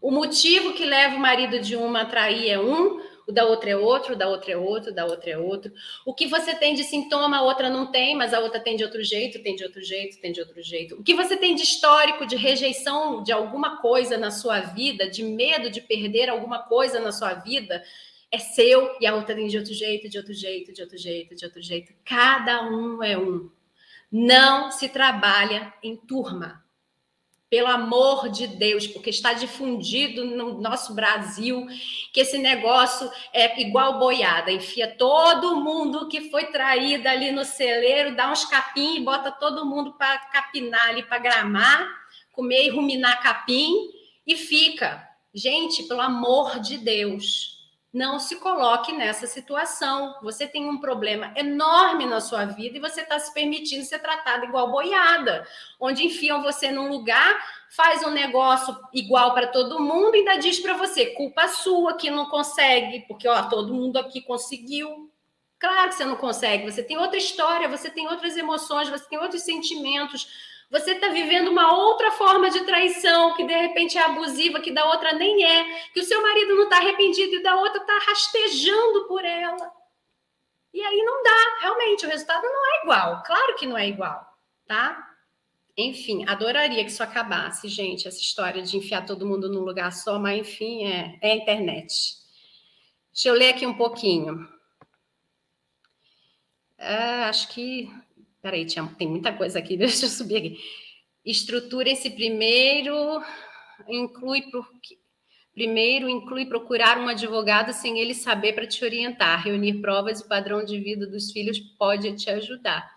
O motivo que leva o marido de uma a trair é um, o da outra é outro, o da outra é outro, o da outra é outro. O que você tem de sintoma, a outra não tem, mas a outra tem de outro jeito, tem de outro jeito, tem de outro jeito. O que você tem de histórico, de rejeição de alguma coisa na sua vida, de medo de perder alguma coisa na sua vida, é seu e a outra tem de outro jeito, de outro jeito, de outro jeito, de outro jeito. Cada um é um. Não se trabalha em turma pelo amor de Deus, porque está difundido no nosso Brasil que esse negócio é igual boiada, enfia todo mundo que foi traído ali no celeiro, dá uns capim e bota todo mundo para capinar ali, para gramar, comer e ruminar capim e fica. Gente, pelo amor de Deus, não se coloque nessa situação. Você tem um problema enorme na sua vida e você está se permitindo ser tratado igual boiada, onde enfiam você num lugar, faz um negócio igual para todo mundo e ainda diz para você, culpa sua que não consegue, porque ó, todo mundo aqui conseguiu. Claro que você não consegue, você tem outra história, você tem outras emoções, você tem outros sentimentos você está vivendo uma outra forma de traição, que de repente é abusiva, que da outra nem é, que o seu marido não está arrependido e da outra está rastejando por ela. E aí não dá, realmente, o resultado não é igual. Claro que não é igual, tá? Enfim, adoraria que isso acabasse, gente, essa história de enfiar todo mundo num lugar só, mas enfim, é, é a internet. Deixa eu ler aqui um pouquinho. É, acho que Peraí, tinha, tem muita coisa aqui, deixa eu subir aqui. Estrutura esse primeiro, inclui porque, primeiro inclui procurar um advogado sem ele saber para te orientar. Reunir provas e padrão de vida dos filhos pode te ajudar.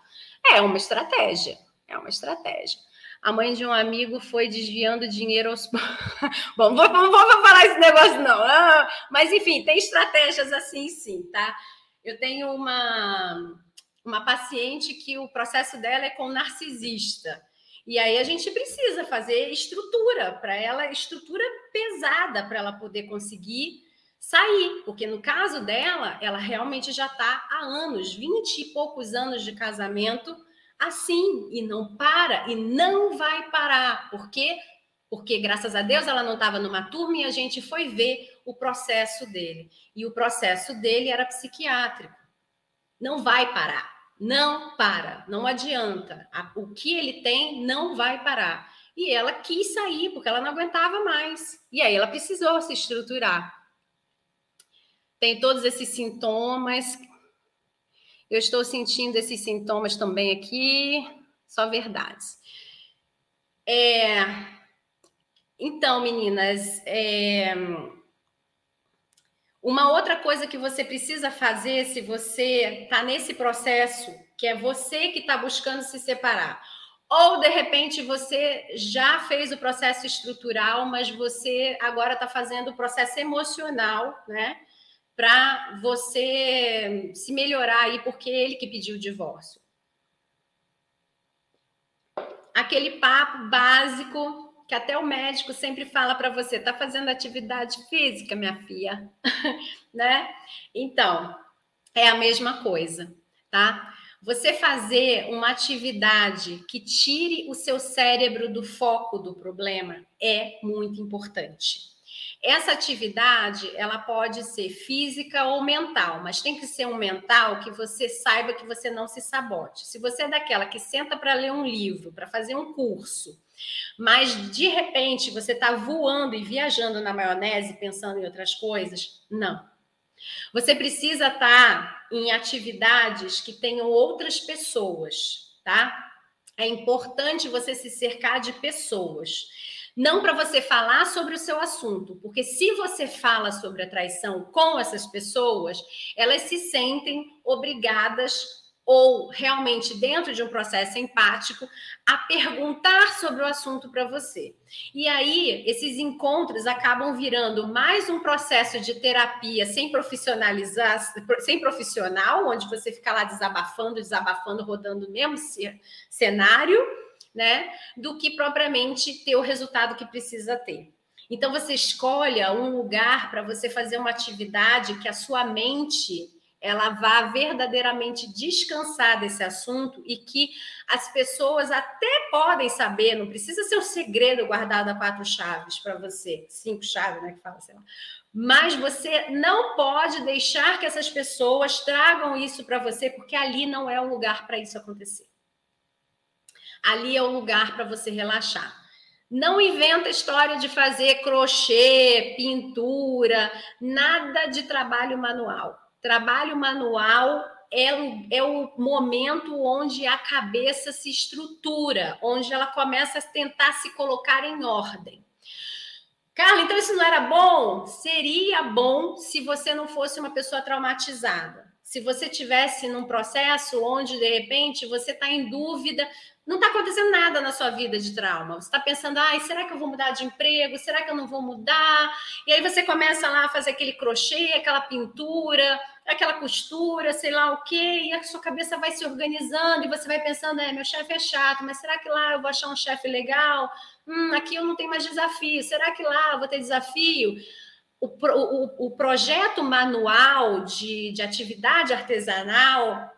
É uma estratégia, é uma estratégia. A mãe de um amigo foi desviando dinheiro aos. Bom, não vou, falar esse negócio, não. Ah, mas, enfim, tem estratégias assim, sim, tá? Eu tenho uma uma paciente que o processo dela é com narcisista. E aí a gente precisa fazer estrutura para ela, estrutura pesada para ela poder conseguir sair, porque no caso dela, ela realmente já está há anos, vinte e poucos anos de casamento assim e não para e não vai parar, porque porque graças a Deus ela não estava numa turma e a gente foi ver o processo dele. E o processo dele era psiquiátrico. Não vai parar. Não para, não adianta. O que ele tem não vai parar. E ela quis sair porque ela não aguentava mais. E aí ela precisou se estruturar. Tem todos esses sintomas. Eu estou sentindo esses sintomas também aqui. Só verdades. É... Então, meninas, é... Uma outra coisa que você precisa fazer se você está nesse processo, que é você que está buscando se separar, ou de repente você já fez o processo estrutural, mas você agora está fazendo o processo emocional, né? Para você se melhorar aí, porque é ele que pediu o divórcio. Aquele papo básico que até o médico sempre fala para você, tá fazendo atividade física, minha filha, né? Então, é a mesma coisa, tá? Você fazer uma atividade que tire o seu cérebro do foco do problema é muito importante. Essa atividade, ela pode ser física ou mental, mas tem que ser um mental que você saiba que você não se sabote. Se você é daquela que senta para ler um livro, para fazer um curso, mas de repente você está voando e viajando na maionese, pensando em outras coisas, não. Você precisa estar tá em atividades que tenham outras pessoas, tá? É importante você se cercar de pessoas. Não para você falar sobre o seu assunto, porque se você fala sobre a traição com essas pessoas, elas se sentem obrigadas ou realmente dentro de um processo empático a perguntar sobre o assunto para você. E aí, esses encontros acabam virando mais um processo de terapia sem profissionalizar, sem profissional, onde você fica lá desabafando, desabafando, rodando o mesmo cenário, né, do que propriamente ter o resultado que precisa ter. Então você escolha um lugar para você fazer uma atividade que a sua mente ela vá verdadeiramente descansar desse assunto e que as pessoas até podem saber, não precisa ser um segredo guardado a quatro chaves para você, cinco chaves, né, que fala, sei lá. Mas você não pode deixar que essas pessoas tragam isso para você, porque ali não é o lugar para isso acontecer. Ali é o lugar para você relaxar. Não inventa história de fazer crochê, pintura, nada de trabalho manual Trabalho manual é, é o momento onde a cabeça se estrutura, onde ela começa a tentar se colocar em ordem. Carla, então isso não era bom? Seria bom se você não fosse uma pessoa traumatizada. Se você tivesse num processo onde de repente você está em dúvida não está acontecendo nada na sua vida de trauma. Você está pensando, ai, será que eu vou mudar de emprego? Será que eu não vou mudar? E aí você começa lá a fazer aquele crochê, aquela pintura, aquela costura, sei lá o quê, e a sua cabeça vai se organizando e você vai pensando, é, meu chefe é chato, mas será que lá eu vou achar um chefe legal? Hum, aqui eu não tenho mais desafio. Será que lá eu vou ter desafio? O, o, o projeto manual de, de atividade artesanal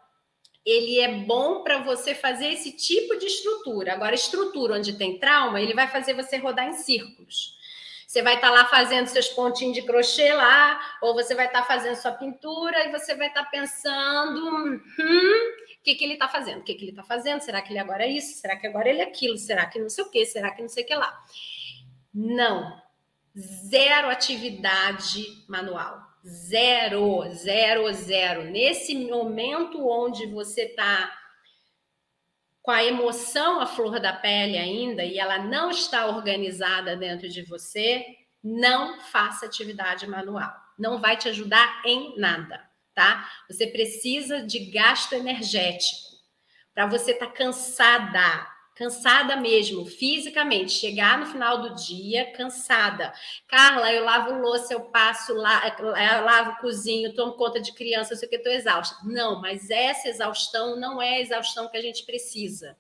ele é bom para você fazer esse tipo de estrutura. Agora, estrutura onde tem trauma, ele vai fazer você rodar em círculos. Você vai estar tá lá fazendo seus pontinhos de crochê lá, ou você vai estar tá fazendo sua pintura e você vai estar tá pensando, hum, o que, que ele está fazendo? O que, que ele está fazendo? Será que ele agora é isso? Será que agora ele é aquilo? Será que não sei o quê? Será que não sei o que lá? Não. Zero atividade manual Zero, zero, zero. Nesse momento onde você está com a emoção à flor da pele ainda e ela não está organizada dentro de você, não faça atividade manual. Não vai te ajudar em nada, tá? Você precisa de gasto energético para você estar tá cansada, cansada mesmo, fisicamente, chegar no final do dia cansada. Carla, eu lavo louça, eu passo, lá, eu lavo, cozinho, tomo conta de criança, eu sei que estou exausta. Não, mas essa exaustão não é a exaustão que a gente precisa.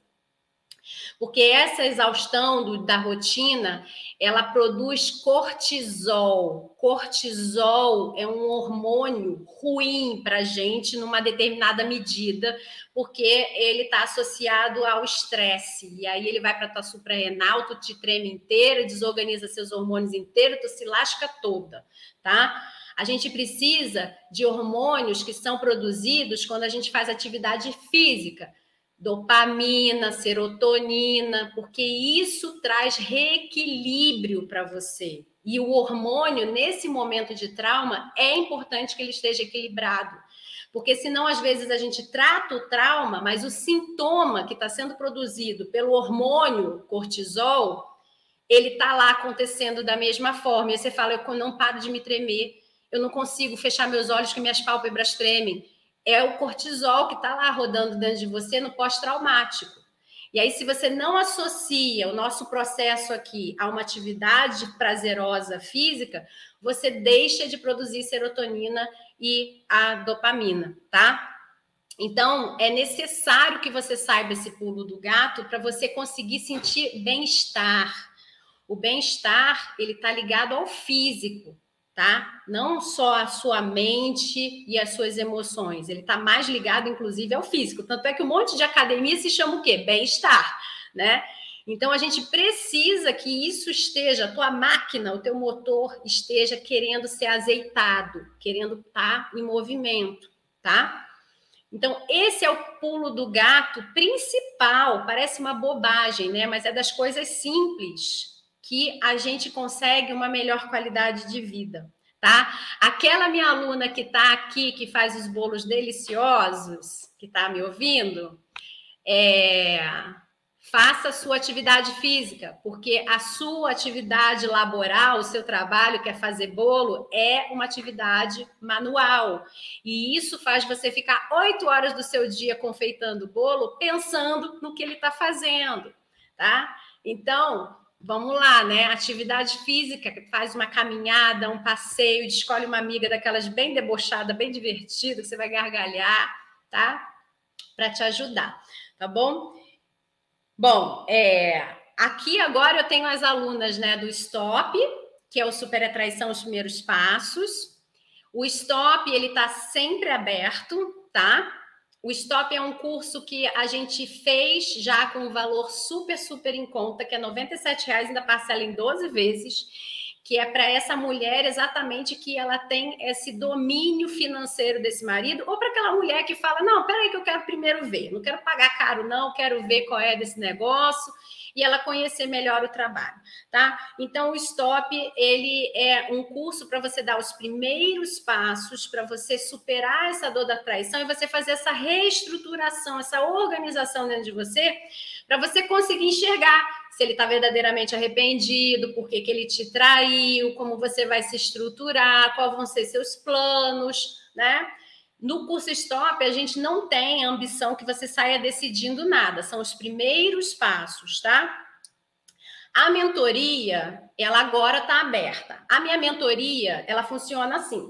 Porque essa exaustão do, da rotina, ela produz cortisol. Cortisol é um hormônio ruim para a gente numa determinada medida, porque ele está associado ao estresse. E aí ele vai para a tua suprarrenal, tu te treme inteira, desorganiza seus hormônios inteiros, tu se lasca toda, tá? A gente precisa de hormônios que são produzidos quando a gente faz atividade física dopamina, serotonina, porque isso traz reequilíbrio para você. E o hormônio, nesse momento de trauma, é importante que ele esteja equilibrado. Porque senão, às vezes, a gente trata o trauma, mas o sintoma que está sendo produzido pelo hormônio cortisol, ele está lá acontecendo da mesma forma. E você fala, eu não paro de me tremer, eu não consigo fechar meus olhos que minhas pálpebras tremem é o cortisol que está lá rodando dentro de você no pós-traumático. E aí, se você não associa o nosso processo aqui a uma atividade prazerosa física, você deixa de produzir serotonina e a dopamina, tá? Então, é necessário que você saiba esse pulo do gato para você conseguir sentir bem-estar. O bem-estar, ele está ligado ao físico tá? Não só a sua mente e as suas emoções, ele está mais ligado, inclusive, ao físico. Tanto é que um monte de academia se chama o quê? Bem-estar, né? Então a gente precisa que isso esteja, a tua máquina, o teu motor esteja querendo ser azeitado, querendo estar tá em movimento, tá? Então, esse é o pulo do gato principal. Parece uma bobagem, né? Mas é das coisas simples que a gente consegue uma melhor qualidade de vida, tá? Aquela minha aluna que está aqui, que faz os bolos deliciosos, que está me ouvindo, é, faça a sua atividade física, porque a sua atividade laboral, o seu trabalho, que é fazer bolo, é uma atividade manual. E isso faz você ficar oito horas do seu dia confeitando bolo, pensando no que ele está fazendo, tá? Então, Vamos lá, né? Atividade física, faz uma caminhada, um passeio, escolhe uma amiga daquelas bem debochada, bem divertida, que você vai gargalhar, tá? Para te ajudar, tá bom? Bom, é, aqui agora eu tenho as alunas né, do Stop, que é o Super Atraição Os Primeiros Passos. O Stop, ele está sempre aberto, tá? O Stop é um curso que a gente fez já com um valor super, super em conta, que é R$ reais, ainda parcela em 12 vezes, que é para essa mulher exatamente que ela tem esse domínio financeiro desse marido, ou para aquela mulher que fala: não, peraí, que eu quero primeiro ver, não quero pagar caro, não, quero ver qual é desse negócio e ela conhecer melhor o trabalho, tá? Então o Stop, ele é um curso para você dar os primeiros passos para você superar essa dor da traição e você fazer essa reestruturação, essa organização dentro de você, para você conseguir enxergar se ele está verdadeiramente arrependido, por que, que ele te traiu, como você vai se estruturar, quais vão ser seus planos, né? No curso Stop, a gente não tem a ambição que você saia decidindo nada, são os primeiros passos, tá? A mentoria, ela agora está aberta. A minha mentoria, ela funciona assim.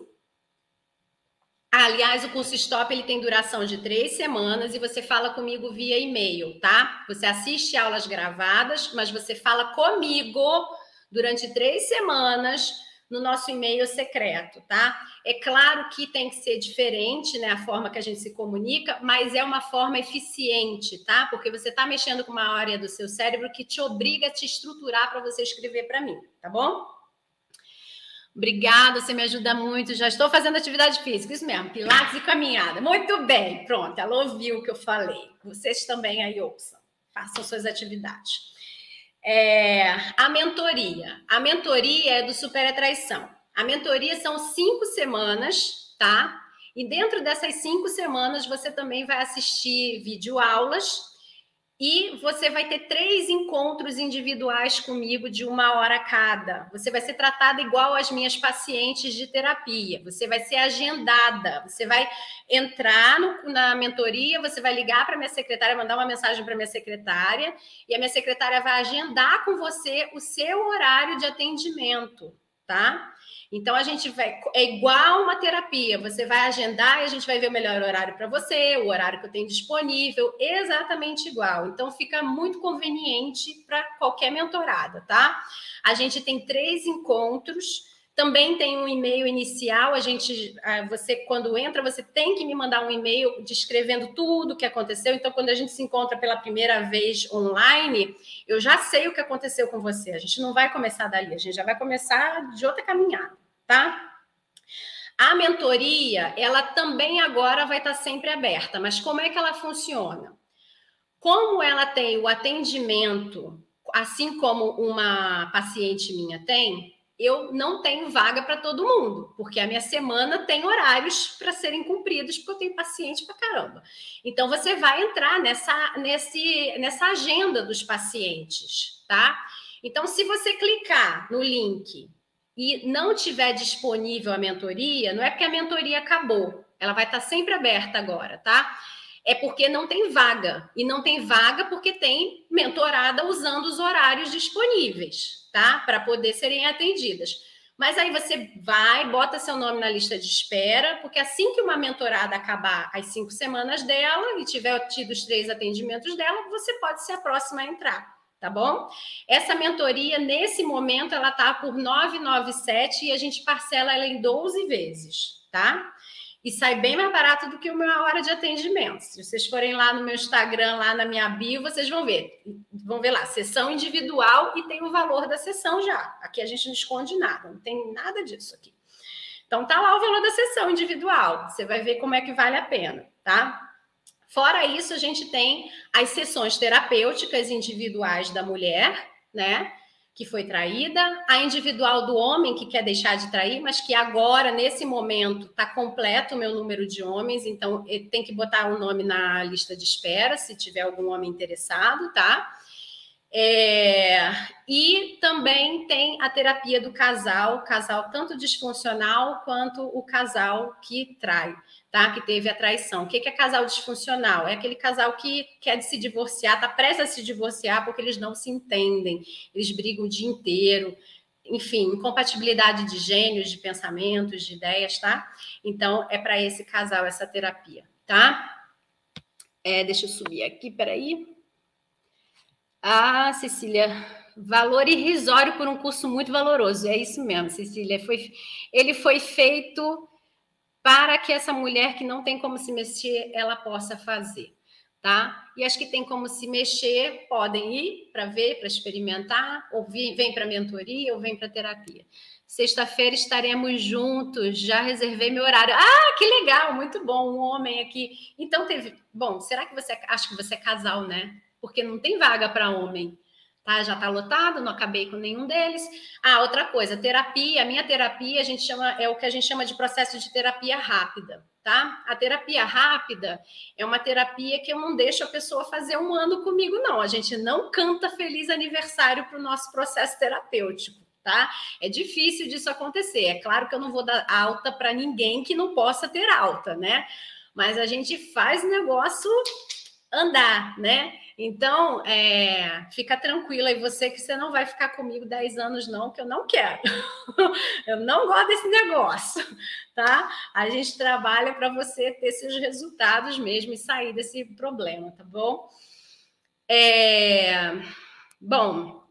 Aliás, o curso Stop ele tem duração de três semanas e você fala comigo via e-mail, tá? Você assiste aulas gravadas, mas você fala comigo durante três semanas no nosso e-mail secreto, tá? É claro que tem que ser diferente, né, a forma que a gente se comunica, mas é uma forma eficiente, tá? Porque você está mexendo com uma área do seu cérebro que te obriga a te estruturar para você escrever para mim, tá bom? Obrigada, você me ajuda muito. Já estou fazendo atividade física, isso mesmo, pilates e caminhada. Muito bem, pronto, ela ouviu o que eu falei. Vocês também aí ouçam, façam suas atividades. É, a mentoria. A mentoria é do Super Atraição. A mentoria são cinco semanas, tá? E dentro dessas cinco semanas você também vai assistir videoaulas e você vai ter três encontros individuais comigo de uma hora cada. Você vai ser tratada igual às minhas pacientes de terapia. Você vai ser agendada. Você vai entrar no, na mentoria, você vai ligar para minha secretária, mandar uma mensagem para minha secretária, e a minha secretária vai agendar com você o seu horário de atendimento, tá? Então a gente vai é igual uma terapia, você vai agendar e a gente vai ver o melhor horário para você, o horário que eu tenho disponível, exatamente igual. Então fica muito conveniente para qualquer mentorada, tá? A gente tem três encontros, também tem um e-mail inicial. A gente, você quando entra, você tem que me mandar um e-mail descrevendo tudo o que aconteceu. Então, quando a gente se encontra pela primeira vez online, eu já sei o que aconteceu com você. A gente não vai começar dali, a gente já vai começar de outra caminhada, tá? A mentoria, ela também agora vai estar sempre aberta, mas como é que ela funciona? Como ela tem o atendimento, assim como uma paciente minha tem, eu não tenho vaga para todo mundo, porque a minha semana tem horários para serem cumpridos, porque eu tenho paciente para caramba. Então você vai entrar nessa, nesse, nessa agenda dos pacientes, tá? Então, se você clicar no link e não tiver disponível a mentoria, não é porque a mentoria acabou, ela vai estar sempre aberta agora, tá? É porque não tem vaga. E não tem vaga porque tem mentorada usando os horários disponíveis tá? Para poder serem atendidas. Mas aí você vai, bota seu nome na lista de espera, porque assim que uma mentorada acabar as cinco semanas dela e tiver tido os três atendimentos dela, você pode ser a próxima a entrar, tá bom? Essa mentoria, nesse momento, ela tá por 997 e a gente parcela ela em 12 vezes, tá? E sai bem mais barato do que uma hora de atendimento. Se vocês forem lá no meu Instagram, lá na minha bio, vocês vão ver. Vão ver lá, sessão individual e tem o valor da sessão já. Aqui a gente não esconde nada, não tem nada disso aqui. Então tá lá o valor da sessão individual. Você vai ver como é que vale a pena, tá? Fora isso, a gente tem as sessões terapêuticas individuais da mulher, né? Que foi traída, a individual do homem que quer deixar de trair, mas que agora, nesse momento, está completo o meu número de homens, então tem que botar o um nome na lista de espera, se tiver algum homem interessado, tá? É, e também tem a terapia do casal, casal tanto disfuncional quanto o casal que trai tá? Que teve a traição. O que é casal disfuncional? É aquele casal que quer se divorciar, está prestes a se divorciar porque eles não se entendem, eles brigam o dia inteiro. Enfim, incompatibilidade de gênios, de pensamentos, de ideias, tá? Então, é para esse casal essa terapia, tá? É, deixa eu subir aqui, peraí. Ah, Cecília, valor irrisório por um curso muito valoroso. É isso mesmo, Cecília. Foi, ele foi feito para que essa mulher que não tem como se mexer, ela possa fazer, tá? E as que têm como se mexer podem ir para ver, para experimentar, ou vem para mentoria ou vem para terapia. Sexta-feira estaremos juntos. Já reservei meu horário. Ah, que legal, muito bom, um homem aqui. Então teve. Bom, será que você acha que você é casal, né? Porque não tem vaga para homem. Tá, já está lotado, não acabei com nenhum deles. Ah, outra coisa, terapia. A minha terapia a gente chama é o que a gente chama de processo de terapia rápida, tá? A terapia rápida é uma terapia que eu não deixo a pessoa fazer um ano comigo, não. A gente não canta feliz aniversário para o nosso processo terapêutico tá? É difícil disso acontecer. É claro que eu não vou dar alta para ninguém que não possa ter alta, né? Mas a gente faz negócio andar, né? Então, é, fica tranquila e você que você não vai ficar comigo 10 anos, não, que eu não quero. eu não gosto desse negócio, tá? A gente trabalha para você ter seus resultados mesmo e sair desse problema, tá bom? É, bom,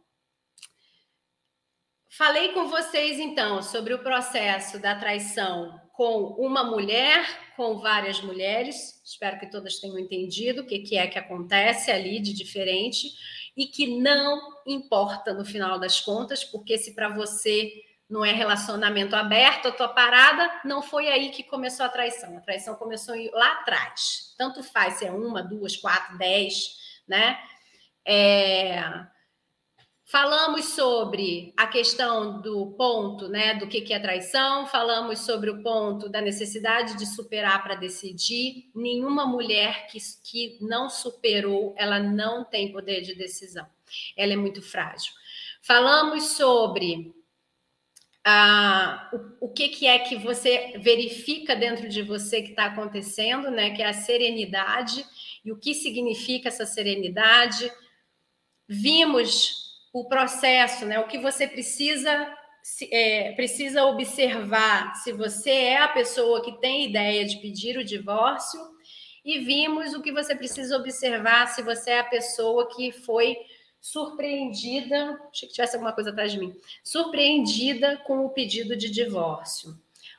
Falei com vocês então sobre o processo da traição com uma mulher, com várias mulheres. Espero que todas tenham entendido o que, que é que acontece ali de diferente e que não importa no final das contas, porque se para você não é relacionamento aberto, a tua parada, não foi aí que começou a traição. A traição começou lá atrás. Tanto faz se é uma, duas, quatro, dez, né? É Falamos sobre a questão do ponto, né, do que, que é traição, falamos sobre o ponto da necessidade de superar para decidir. Nenhuma mulher que, que não superou, ela não tem poder de decisão. Ela é muito frágil. Falamos sobre ah, o, o que, que é que você verifica dentro de você que está acontecendo, né, que é a serenidade, e o que significa essa serenidade. Vimos o processo, né? O que você precisa é, precisa observar se você é a pessoa que tem ideia de pedir o divórcio e vimos o que você precisa observar se você é a pessoa que foi surpreendida, achei que tivesse alguma coisa atrás de mim, surpreendida com o pedido de divórcio.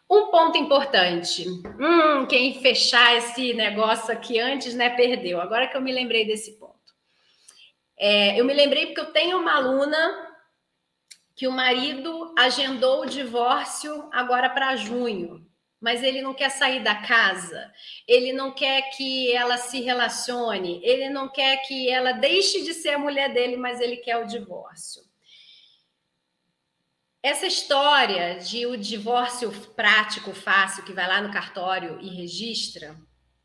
Um ponto importante, hum, quem fechar esse negócio aqui antes, né, perdeu. Agora que eu me lembrei desse ponto. É, eu me lembrei porque eu tenho uma aluna que o marido agendou o divórcio agora para junho, mas ele não quer sair da casa, ele não quer que ela se relacione, ele não quer que ela deixe de ser a mulher dele, mas ele quer o divórcio. Essa história de o divórcio prático, fácil, que vai lá no cartório e registra,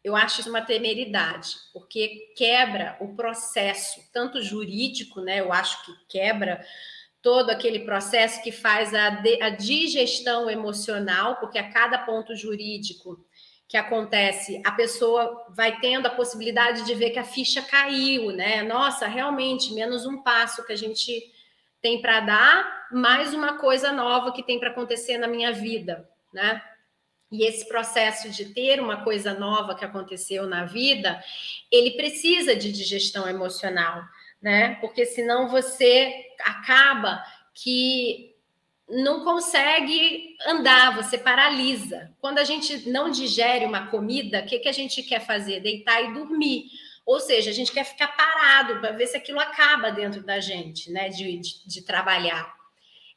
eu acho isso uma temeridade, porque quebra o processo, tanto jurídico, né? Eu acho que quebra todo aquele processo que faz a, de, a digestão emocional, porque a cada ponto jurídico que acontece, a pessoa vai tendo a possibilidade de ver que a ficha caiu, né? Nossa, realmente, menos um passo que a gente tem para dar, mais uma coisa nova que tem para acontecer na minha vida, né? E esse processo de ter uma coisa nova que aconteceu na vida, ele precisa de digestão emocional, né? Porque senão você acaba que não consegue andar, você paralisa. Quando a gente não digere uma comida, o que, que a gente quer fazer? Deitar e dormir. Ou seja, a gente quer ficar parado para ver se aquilo acaba dentro da gente, né? De, de, de trabalhar.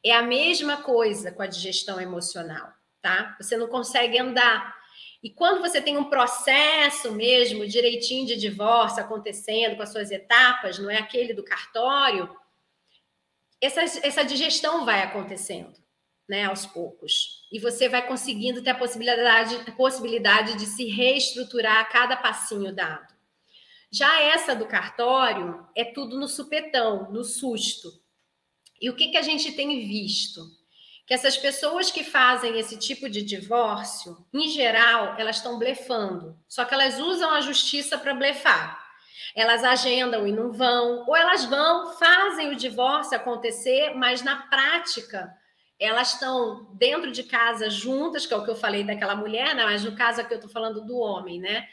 É a mesma coisa com a digestão emocional tá? Você não consegue andar. E quando você tem um processo mesmo direitinho de divórcio acontecendo com as suas etapas, não é aquele do cartório, essa, essa digestão vai acontecendo, né, aos poucos. E você vai conseguindo ter a possibilidade, a possibilidade de se reestruturar a cada passinho dado. Já essa do cartório é tudo no supetão, no susto. E o que, que a gente tem visto? Que essas pessoas que fazem esse tipo de divórcio, em geral, elas estão blefando. Só que elas usam a justiça para blefar. Elas agendam e não vão, ou elas vão, fazem o divórcio acontecer, mas na prática elas estão dentro de casa juntas, que é o que eu falei daquela mulher, né? mas no caso aqui eu estou falando do homem, né?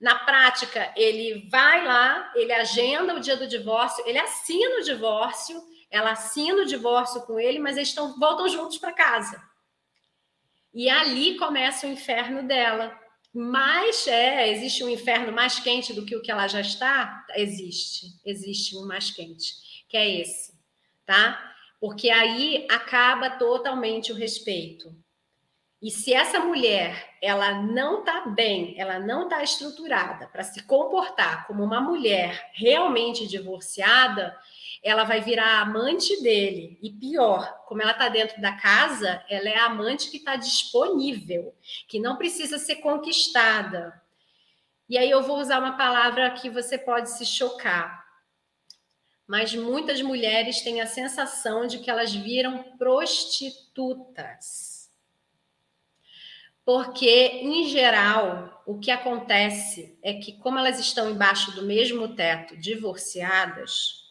Na prática, ele vai lá, ele agenda o dia do divórcio, ele assina o divórcio, ela assina o divórcio com ele, mas eles voltam juntos para casa. E ali começa o inferno dela. Mas é, existe um inferno mais quente do que o que ela já está? Existe, existe um mais quente, que é esse, tá? Porque aí acaba totalmente o respeito. E se essa mulher ela não está bem, ela não está estruturada para se comportar como uma mulher realmente divorciada, ela vai virar amante dele. E pior, como ela está dentro da casa, ela é a amante que está disponível, que não precisa ser conquistada. E aí eu vou usar uma palavra que você pode se chocar. Mas muitas mulheres têm a sensação de que elas viram prostitutas porque, em geral, o que acontece é que, como elas estão embaixo do mesmo teto, divorciadas,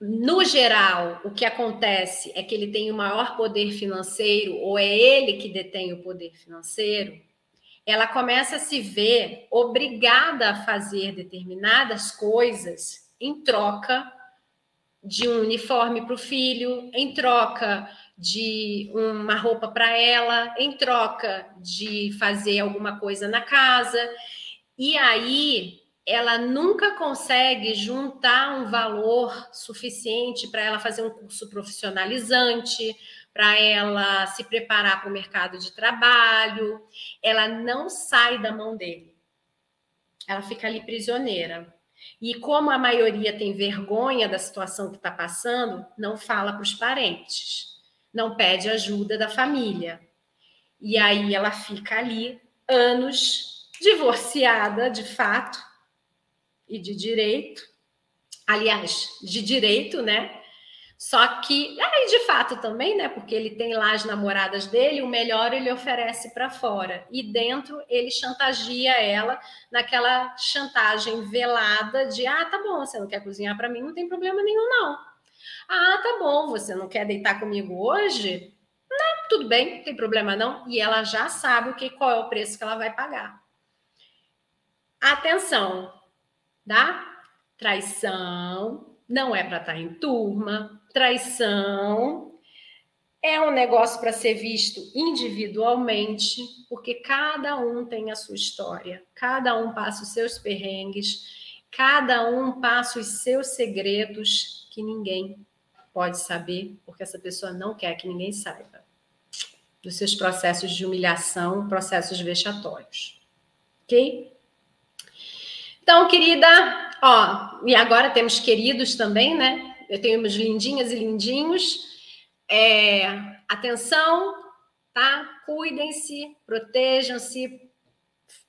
no geral, o que acontece é que ele tem o maior poder financeiro, ou é ele que detém o poder financeiro, ela começa a se ver obrigada a fazer determinadas coisas em troca de um uniforme para o filho, em troca de uma roupa para ela, em troca de fazer alguma coisa na casa. E aí ela nunca consegue juntar um valor suficiente para ela fazer um curso profissionalizante, para ela se preparar para o mercado de trabalho. Ela não sai da mão dele. Ela fica ali prisioneira. E como a maioria tem vergonha da situação que está passando, não fala para os parentes não pede ajuda da família. E aí ela fica ali anos divorciada de fato e de direito. Aliás, de direito, né? Só que, aí de fato também, né? Porque ele tem lá as namoradas dele, o melhor ele oferece para fora. E dentro ele chantageia ela naquela chantagem velada de: ah, tá bom, você não quer cozinhar para mim, não tem problema nenhum, não. Ah, tá bom, você não quer deitar comigo hoje? Não, tudo bem, não tem problema não. E ela já sabe o que qual é o preço que ela vai pagar. Atenção, tá? Traição não é para estar tá em turma. Traição é um negócio para ser visto individualmente, porque cada um tem a sua história, cada um passa os seus perrengues, cada um passa os seus segredos que ninguém pode saber, porque essa pessoa não quer que ninguém saiba dos seus processos de humilhação, processos vexatórios. Ok? Então, querida, ó, e agora temos queridos também, né? Eu tenho meus lindinhas e lindinhos. É, atenção, tá? Cuidem-se, protejam-se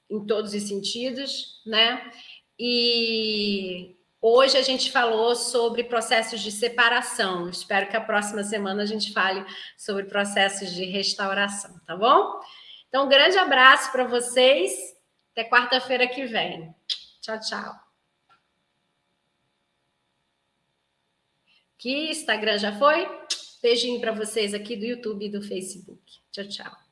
em todos os sentidos, né? E Hoje a gente falou sobre processos de separação. Espero que a próxima semana a gente fale sobre processos de restauração, tá bom? Então, um grande abraço para vocês. Até quarta-feira que vem. Tchau, tchau. Que Instagram já foi? Beijinho para vocês aqui do YouTube e do Facebook. Tchau, tchau.